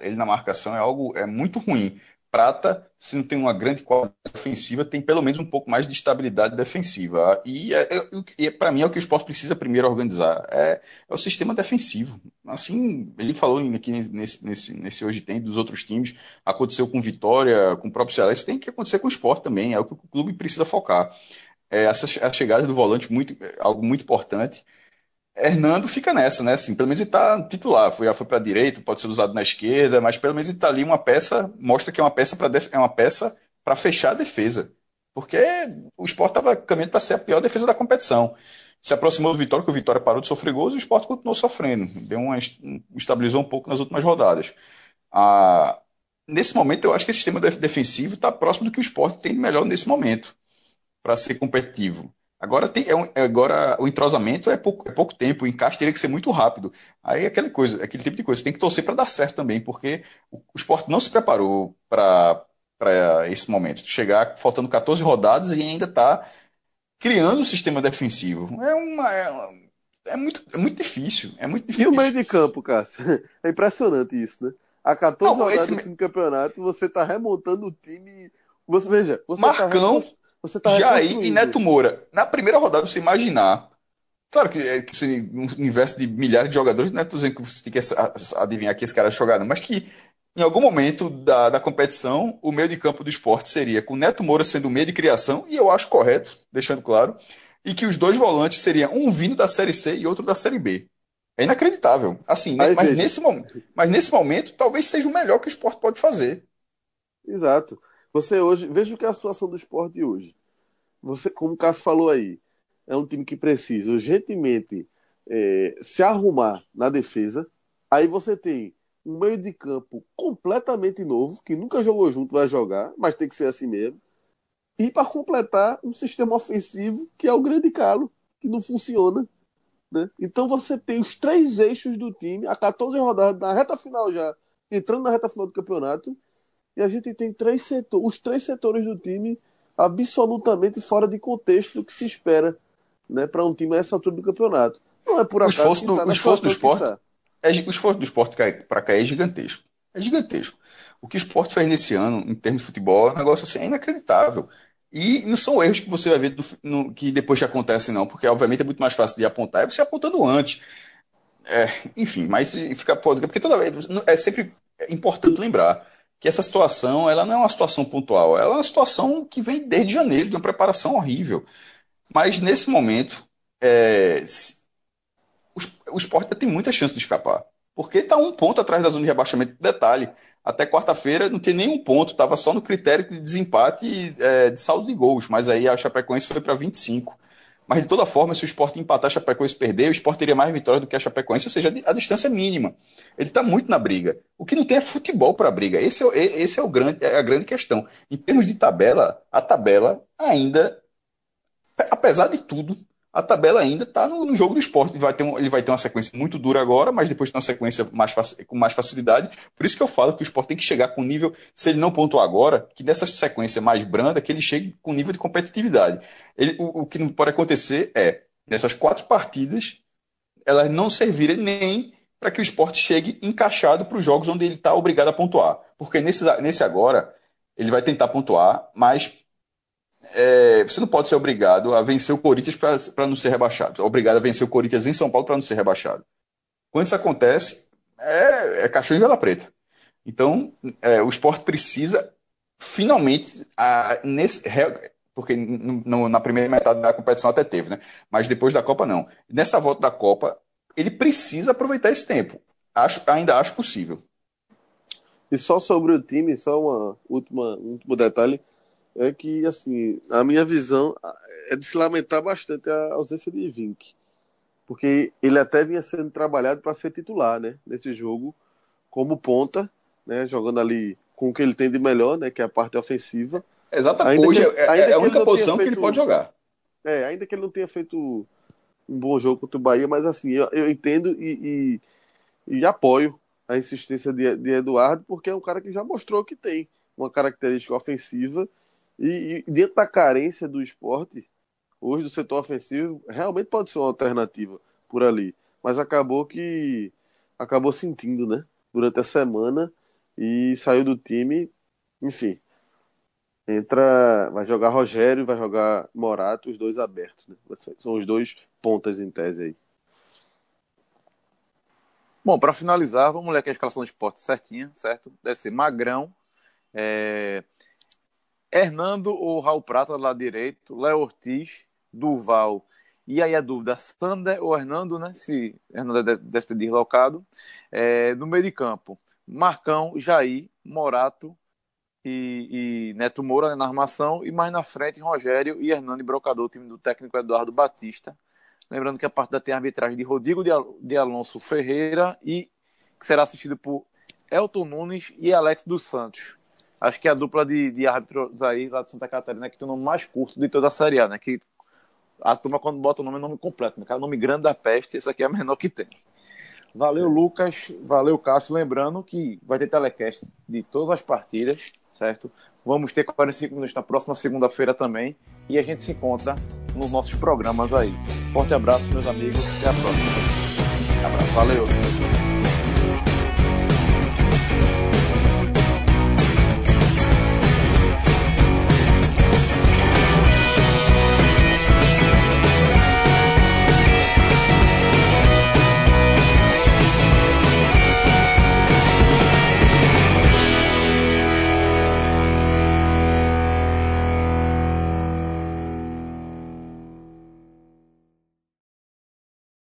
ele na marcação é algo é muito ruim. Prata, se não tem uma grande qualidade ofensiva, tem pelo menos um pouco mais de estabilidade defensiva. E, é, é, é para mim é o que o esporte precisa primeiro organizar. É, é, o sistema defensivo. Assim, ele falou aqui nesse, nesse, nesse Hoje Tem dos outros times, aconteceu com Vitória, com o próprio Ceará, isso tem que acontecer com o esporte também, é o que o clube precisa focar. É, essa, a chegada do volante, muito, algo muito importante. Hernando fica nessa, né? Assim, pelo menos ele está titular, foi, já foi para direita, pode ser usado na esquerda, mas pelo menos ele está ali uma peça, mostra que é uma peça para é uma peça para fechar a defesa. Porque o Sport estava caminhando para ser a pior defesa da competição. Se aproximou do Vitória, que o Vitória parou de sofrer gols e o Sport continuou sofrendo. Deu uma, estabilizou um pouco nas últimas rodadas. Ah, nesse momento, eu acho que esse sistema defensivo está próximo do que o Sport tem de melhor nesse momento para ser competitivo. Agora, tem, é um, agora o entrosamento é pouco, é pouco tempo, o encaixe teria que ser muito rápido. Aí é aquela coisa, aquele tipo de coisa, você tem que torcer para dar certo também, porque o, o esporte não se preparou para esse momento. Chegar faltando 14 rodadas e ainda está criando um sistema defensivo. É uma. É, é, muito, é muito difícil. É muito difícil. E o meio de campo, Cássio? É impressionante isso, né? A 14 não, rodadas esse... do campeonato, você está remontando o time. Você veja, você tá Marcão. Tá você tá Jair e Neto Moura. Na primeira rodada, você imaginar. Claro que, é, que um universo de milhares de jogadores, não é dizendo que você tem que adivinhar que esse cara é jogado, mas que em algum momento da, da competição, o meio de campo do esporte seria com Neto Moura sendo o meio de criação, e eu acho correto, deixando claro, e que os dois volantes seriam um vindo da Série C e outro da Série B. É inacreditável. Assim, né? mas, nesse, mas nesse momento, talvez seja o melhor que o esporte pode fazer. Exato. Você hoje, veja o que é a situação do esporte hoje. Você, como o Cássio falou aí, é um time que precisa urgentemente é, se arrumar na defesa. Aí você tem um meio de campo completamente novo, que nunca jogou junto, vai jogar, mas tem que ser assim mesmo. E para completar, um sistema ofensivo que é o grande calo, que não funciona. Né? Então você tem os três eixos do time, a 14 rodadas, na reta final já, entrando na reta final do campeonato, e a gente tem três setores, os três setores do time absolutamente fora de contexto do que se espera né, para um time a essa altura do campeonato. Não é por acaso o esforço do, tá o esforço do esporte é, o esforço do esporte para cair é gigantesco. É gigantesco. O que o esporte fez nesse ano, em termos de futebol, é um negócio assim, é inacreditável. E não são erros que você vai ver do, no, que depois que acontecem, não, porque obviamente é muito mais fácil de apontar, é você apontando antes. É, enfim, mas fica porque toda vez é sempre importante lembrar que essa situação ela não é uma situação pontual, ela é uma situação que vem desde janeiro, de uma preparação horrível. Mas nesse momento, é, o, esporte tem muita chance de escapar. Porque está um ponto atrás da zona de rebaixamento. Detalhe, até quarta-feira não tinha nenhum ponto, estava só no critério de desempate é, de saldo de gols, mas aí a Chapecoense foi para 25. Mas de toda forma, se o esporte empatar a Chapecoense perder, o esporte teria mais vitórias do que a Chapecoense, ou seja, a distância é mínima. Ele está muito na briga. O que não tem é futebol para briga. Esse é, esse é, o grande, é a grande questão. Em termos de tabela, a tabela ainda, apesar de tudo, a tabela ainda está no, no, jogo do esporte. Ele vai, ter um, ele vai ter uma sequência muito dura agora, mas depois tem uma sequência mais, com mais facilidade. Por isso que eu falo que o esporte tem que chegar com nível, se ele não pontuar agora, que nessa sequência mais branda, que ele chegue com nível de competitividade. Ele, o, o que não pode acontecer é, nessas quatro partidas, elas não servirem nem para que o esporte chegue encaixado para os jogos onde ele está obrigado a pontuar. Porque nesse, nesse agora, ele vai tentar pontuar, mas é, você não pode ser obrigado a vencer o Corinthians para não ser rebaixado. Obrigado a vencer o Corinthians em São Paulo para não ser rebaixado. Quando isso acontece, é, é cachorro em vela preta. Então, é, o esporte precisa finalmente, a, nesse, porque no, na primeira metade da competição até teve, né? Mas depois da Copa não. Nessa volta da Copa, ele precisa aproveitar esse tempo. Acho, ainda acho possível. E só sobre o time, só uma última, um último detalhe, é que, assim, a minha visão é de se lamentar bastante a ausência de Vink. Porque ele até vinha sendo trabalhado para ser titular, né? Nesse jogo, como ponta, né? Jogando ali com o que ele tem de melhor, né? Que é a parte ofensiva. Exatamente. Hoje que, é, é a única posição feito, que ele pode jogar. É, ainda que ele não tenha feito um bom jogo contra o Bahia, mas assim, eu, eu entendo e, e, e, apoio a insistência de, de, Eduardo, porque é um cara que já mostrou que tem uma característica ofensiva e, e dentro da carência do esporte, hoje do setor ofensivo, realmente pode ser uma alternativa por ali. Mas acabou que acabou sentindo, né? Durante a semana e saiu do time, enfim. Entra, vai jogar Rogério, vai jogar Morato, os dois abertos, né? São os dois pontas em tese aí. Bom, para finalizar, vamos ler aqui a escalação de esporte certinha, certo? Deve ser Magrão, é... Hernando ou Raul Prata lado direito, Léo Ortiz, Duval. E aí a dúvida, Sander ou Hernando, né? Se Hernando deve ter deslocado. É, no meio de campo, Marcão, Jair, Morato e, e Neto Moura né, na armação. E mais na frente, Rogério e Hernando Brocador, time do técnico Eduardo Batista. Lembrando que a partida tem a arbitragem de Rodrigo de Alonso Ferreira e que será assistido por Elton Nunes e Alex dos Santos acho que é a dupla de, de árbitros aí lá de Santa Catarina que tem o nome mais curto de toda a Série A, né? Que a turma, quando bota o nome, é nome completo, né? Cada nome grande da peste, esse aqui é o menor que tem. Valeu, Lucas. Valeu, Cássio. Lembrando que vai ter telecast de todas as partidas, certo? Vamos ter 45 minutos na próxima segunda-feira também. E a gente se encontra nos nossos programas aí. Forte abraço, meus amigos. Até a próxima. Abraço. Valeu.